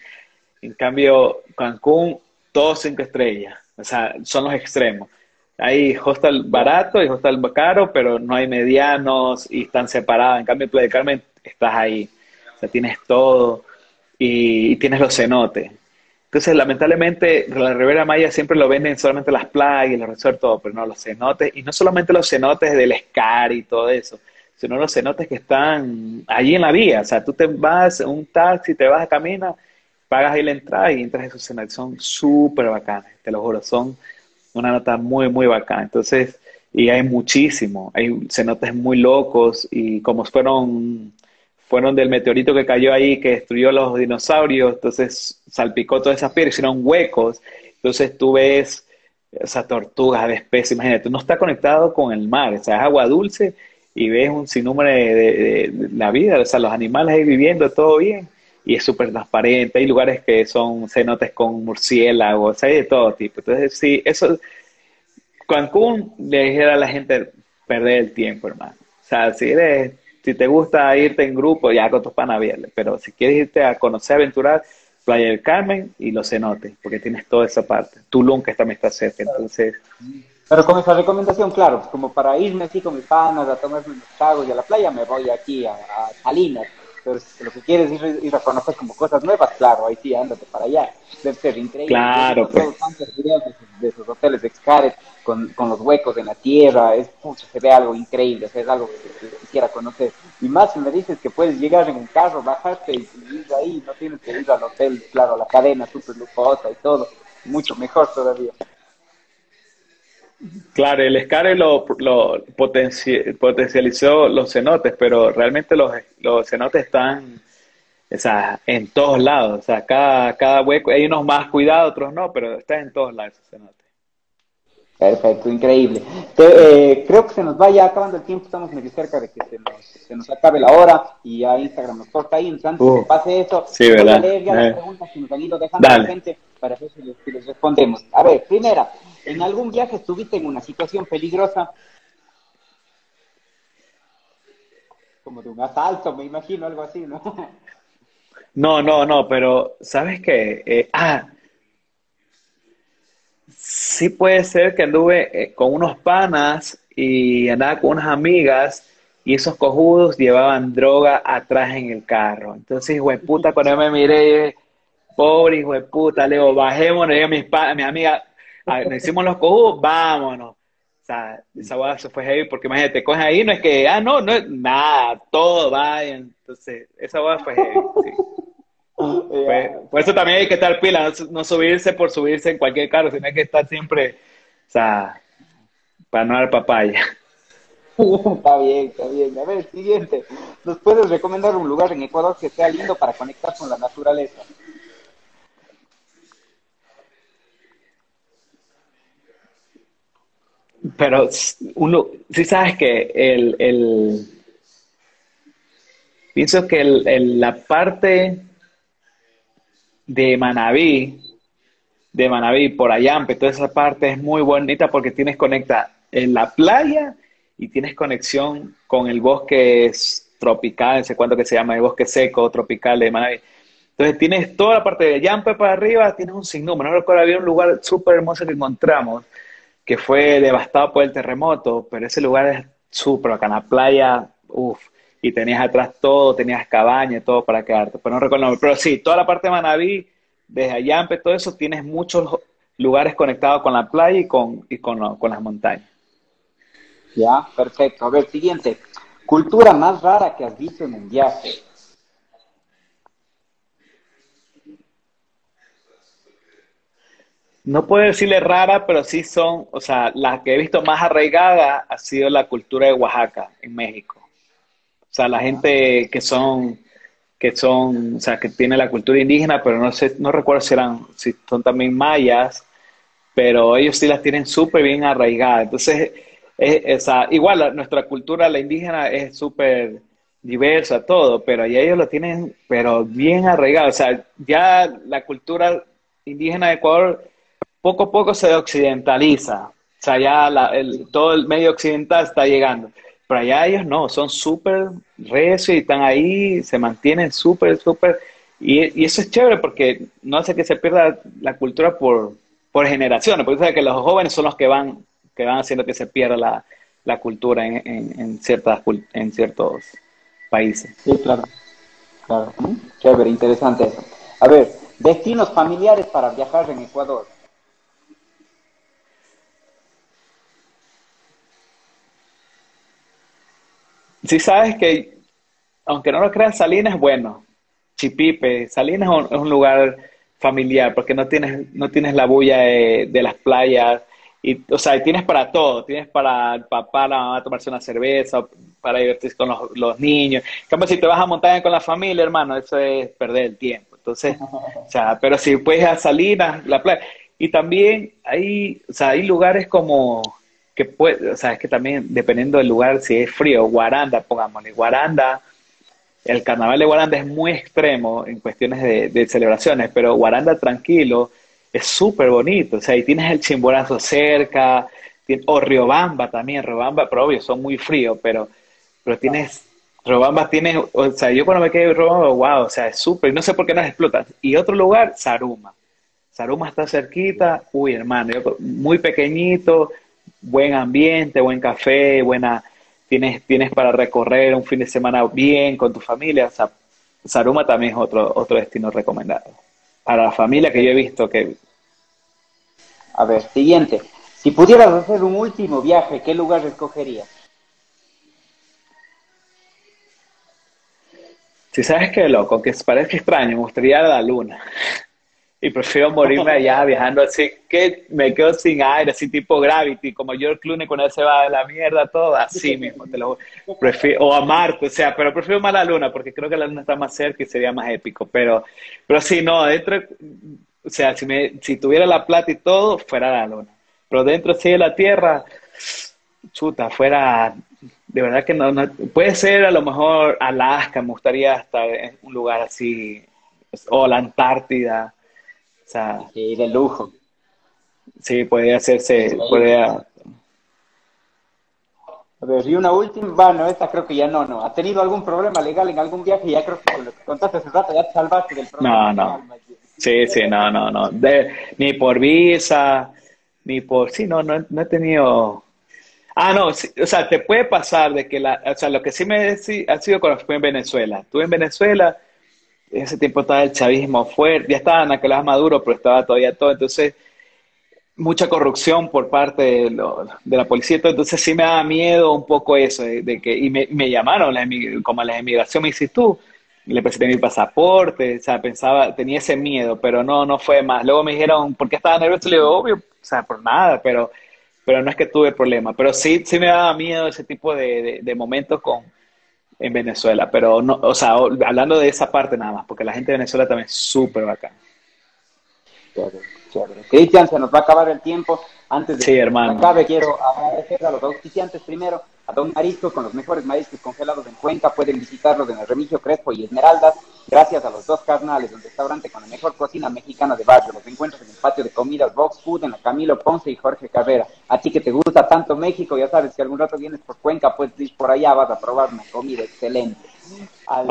En cambio, Cancún, todo cinco estrellas, o sea, son los extremos. Hay hostel barato y hostel caro, pero no hay medianos y están separados. En cambio, Playa del Carmen estás ahí. O sea, tienes todo y, tienes los cenotes. Entonces, lamentablemente, la Ribera Maya siempre lo venden solamente las playas, los resorts, todo, pero no los cenotes. Y no solamente los cenotes del Scar y todo eso, sino los cenotes que están allí en la vía. O sea, tú te vas en un taxi, te vas a camino, pagas ahí la entrada y entras a esos cenotes. Son súper bacanes, te lo juro. Son una nota muy, muy bacana. Entonces, y hay muchísimo, hay cenotes muy locos y como fueron, fueron del meteorito que cayó ahí, que destruyó los dinosaurios, entonces salpicó todas esas piedras, hicieron huecos, entonces tú ves esas tortugas de especie, imagínate, no está conectado con el mar, o sea, es agua dulce y ves un sinnúmero de, la vida, o sea, los animales ahí viviendo, todo bien, y es súper transparente. Hay lugares que son cenotes con murciélagos, hay de todo tipo. Entonces, sí, eso. Cancún le dijera a la gente perder el tiempo, hermano. O sea, si eres, si te gusta irte en grupo, ya con tus panas pero si quieres irte a conocer, aventurar, Playa del Carmen y los cenotes, porque tienes toda esa parte. Tulum, que también está cerca, entonces. Pero con esa recomendación, claro, pues como para irme así con mis panas a tomarme unos tragos y a la playa, me voy aquí a, a Salinas pero si lo que quieres ir, ir a conocer como cosas nuevas, claro, ahí sí, ándate para allá. Debe ser increíble. Claro, pues. de, esos hoteles de Xcaret con, con, los huecos en la tierra, es, pucha, se ve algo increíble, es algo que, quisiera conocer. Y más si me dices que puedes llegar en un carro, bajarte y, ir ahí, no tienes que ir al hotel, claro, la cadena súper lujosa y todo, mucho mejor todavía. Claro, el escare lo, lo potencializó los cenotes, pero realmente los, los cenotes están o sea, en todos lados. O sea, cada, cada hueco, hay unos más cuidados, otros no, pero están en todos lados esos cenotes. Perfecto, increíble. Eh, creo que se nos vaya acabando el tiempo, estamos medio cerca de que se nos, se nos acabe la hora y ya Instagram nos corta ahí, entonces uh, que pase eso, sí, ¿verdad? leer ya las eh. preguntas que nos han ido dejando la gente para ver si les respondemos. A ver, primera, ¿En algún viaje estuviste en una situación peligrosa? Como de un asalto, me imagino, algo así, ¿no? No, no, no, pero ¿sabes qué? Eh, ah, sí puede ser que anduve eh, con unos panas y andaba con unas amigas y esos cojudos llevaban droga atrás en el carro. Entonces, güey, puta, cuando yo me miré, pobre hijo de puta, le digo, bajémonos, y mis, mis amigas, nos hicimos los cojudos, vámonos. O sea, esa boda se fue heavy porque imagínate, te coges ahí, no es que, ah, no, no es nada, todo vayan. Entonces, esa boda fue heavy, sí. Pues, por eso también hay que estar pila, no, subirse por subirse en cualquier carro, sino hay que estar siempre, o sea, para no dar papaya. está bien, está bien. A ver, siguiente. ¿Nos puedes recomendar un lugar en Ecuador que sea lindo para conectar con la naturaleza? Pero uno, sí sabes que el, el pienso que el, la parte de Manabí, de Manabí por allá, toda esa parte es muy bonita porque tienes conecta en la playa y tienes conexión con el bosque tropical, no sé cuánto que se llama, el bosque seco tropical de Manabí. Entonces tienes toda la parte de Yampe para arriba, tienes un sinnúmero. No recuerdo, había un lugar súper hermoso que encontramos, que fue devastado por el terremoto, pero ese lugar es súper acá en la playa, uff, y tenías atrás todo, tenías cabaña, todo para quedarte, pero no recuerdo. Pero sí, toda la parte de Manabí, desde Ayampe, todo eso, tienes muchos lugares conectados con la playa y con, y con, con las montañas. Ya, perfecto. A ver, siguiente. Cultura más rara que has visto en un viaje. No puedo decirle rara, pero sí son, o sea, la que he visto más arraigada ha sido la cultura de Oaxaca, en México. O sea, la gente que son, que son, o sea, que tiene la cultura indígena, pero no sé, no recuerdo si eran, si son también mayas, pero ellos sí las tienen súper bien arraigadas. Entonces, es, igual nuestra cultura, la indígena, es súper diversa, todo, pero allá ellos lo tienen, pero bien arraigado. O sea, ya la cultura indígena de Ecuador poco a poco se occidentaliza. O sea, ya el, todo el medio occidental está llegando. Pero allá ellos no, son súper recios y están ahí, se mantienen súper, súper. Y, eso es chévere porque no hace que se pierda la cultura por, por generaciones. Porque sabes que los jóvenes son los que van, que van haciendo que se pierda la, la cultura en, en, ciertas, en ciertos países. Sí, claro. Claro. Chévere, interesante eso. A ver, destinos familiares para viajar en Ecuador. Sí sabes que, aunque no lo creas, Salinas es bueno. Chipipe, Salinas es un, lugar familiar porque no tienes, no tienes la bulla de, las playas. Y, o sea, tienes para todo. Tienes para el papá, la mamá tomarse una cerveza, para divertirse con los, niños. En cambio, si te vas a montaña con la familia, hermano, eso es perder el tiempo. Entonces, o sea, pero si puedes a Salinas, la playa. Y también hay, o sea, hay lugares como que puede, o sea, es que también dependiendo del lugar, si es frío, Guaranda, pongámosle, Guaranda, el carnaval de Guaranda es muy extremo en cuestiones de, celebraciones, pero Guaranda tranquilo es súper bonito, o sea, y tienes el chimborazo cerca, o Riobamba también, Riobamba, pero obvio, son muy fríos, pero, pero tienes, Riobamba tiene, o sea, yo cuando me quedé en Riobamba, wow, o sea, es súper, no sé por qué no explotan. Y otro lugar, Saruma. Saruma está cerquita, uy, hermano, muy pequeñito, buen ambiente, buen café, buena, tienes, tienes para recorrer un fin de semana bien con tu familia. O Saruma también es otro, otro destino recomendado. Para la familia que yo he visto que... A ver, siguiente. Si pudieras hacer un último viaje, ¿qué lugar escogerías? Si sabes qué loco, que parece extraño, me la luna y prefiero morirme allá viajando así que me quedo sin aire, así tipo Gravity, como George Clooney cuando él se va de la mierda, todo así mismo, te lo prefiero, o a Marte, o sea, pero prefiero más la Luna porque creo que la Luna está más cerca y sería más épico, pero, pero si no, dentro, o sea, si, me, si tuviera la plata y todo, fuera la Luna, pero dentro sí de la Tierra, chuta, fuera, de verdad que no, no, puede ser a lo mejor Alaska, me gustaría estar en un lugar así, o la Antártida, o sea, sí, de lujo. Sí, puede hacerse, puede... A ver, y una última, bueno, esta creo que ya no, no. ¿Ha tenido algún problema legal en algún viaje? Ya creo que con lo que contaste hace rato ya te salvaste del problema. No, no. Sí, sí, no, no, no. ni por visa, ni por... Sí, no, no, no he tenido... Ah, no, o sea, te puede pasar de que la... O sea, lo que sí me ha sido cuando fui en Venezuela. Estuve en Venezuela ese tiempo estaba el chavismo fuerte, ya estaba Nicolás Maduro, pero estaba todavía todo, entonces mucha corrupción por parte de, la policía, entonces sí me daba miedo un poco eso, de, que, y me, me llamaron como a la emigración, me dices tú, le presenté mi pasaporte, o sea, pensaba, tenía ese miedo, pero no, no fue más. Luego me dijeron, ¿por qué estaba nervioso? Le digo, obvio, o sea, por nada, pero, pero no es que tuve problema. Pero sí, sí me daba miedo ese tipo de, de, momentos con, en Venezuela, pero no, o sea, hablando de esa parte nada más, porque la gente de Venezuela también es súper bacana. Cristian, se nos va a acabar el tiempo. Antes de sí, hermano. acabe, quiero agradecer a los auspiciantes primero, a Don Marisco con los mejores mariscos congelados en Cuenca. Pueden visitarlos en el Remigio Crespo y Esmeraldas. Gracias a los dos carnales, un restaurante con la mejor cocina mexicana de barrio. Los encuentros en el patio de comidas Box Food en la Camilo Ponce y Jorge Carrera. A ti que te gusta tanto México, ya sabes, si algún rato vienes por Cuenca, puedes ir por allá, vas a probar una comida excelente. Al,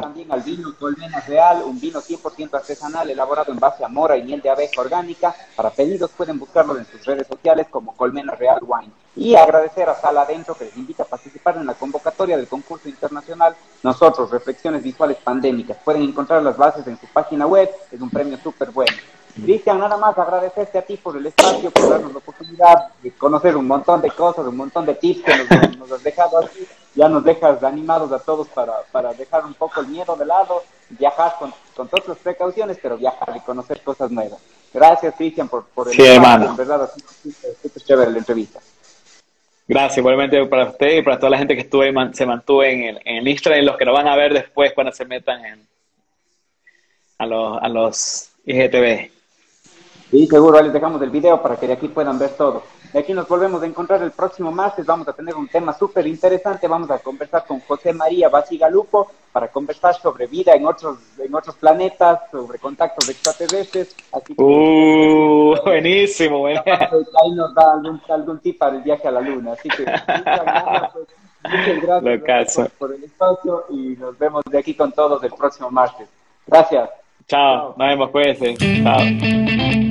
También al vino Colmena Real, un vino 100% artesanal elaborado en base a mora y miel de abeja orgánica. Para pedidos pueden buscarlo en sus redes sociales como Colmena Real Wine. Y agradecer a Sala Adentro que les invita a participar en la convocatoria del concurso internacional Nosotros, Reflexiones Visuales Pandémicas. Pueden encontrar las bases en su página web, es un premio súper bueno. Cristian, nada más agradecerte a ti por el espacio, por darnos la oportunidad de conocer un montón de cosas, un montón de tips que nos, nos has dejado aquí ya nos dejas animados a todos para, para dejar un poco el miedo de lado, viajar con, con todas las precauciones, pero viajar y conocer cosas nuevas. Gracias, Cristian, por, por el sí, hermano. En verdad, así súper chévere la entrevista. Gracias, igualmente para usted y para toda la gente que estuvo se mantuvo en el, en el Instagram y los que lo van a ver después cuando se metan en, a, los, a los IGTV. Sí, seguro, les dejamos el video para que de aquí puedan ver todo. De aquí nos volvemos a encontrar el próximo martes. Vamos a tener un tema súper interesante. Vamos a conversar con José María Basigalupo para conversar sobre vida en otros, en otros planetas, sobre contactos extraterrestres. Así uh, buenísimo, Ahí nos da algún, algún tip para el viaje a la luna. Así que muchas gracias, por, el espacio y nos vemos de aquí con todos el próximo martes. Gracias. Chao, nos vemos, cuídense. Chao.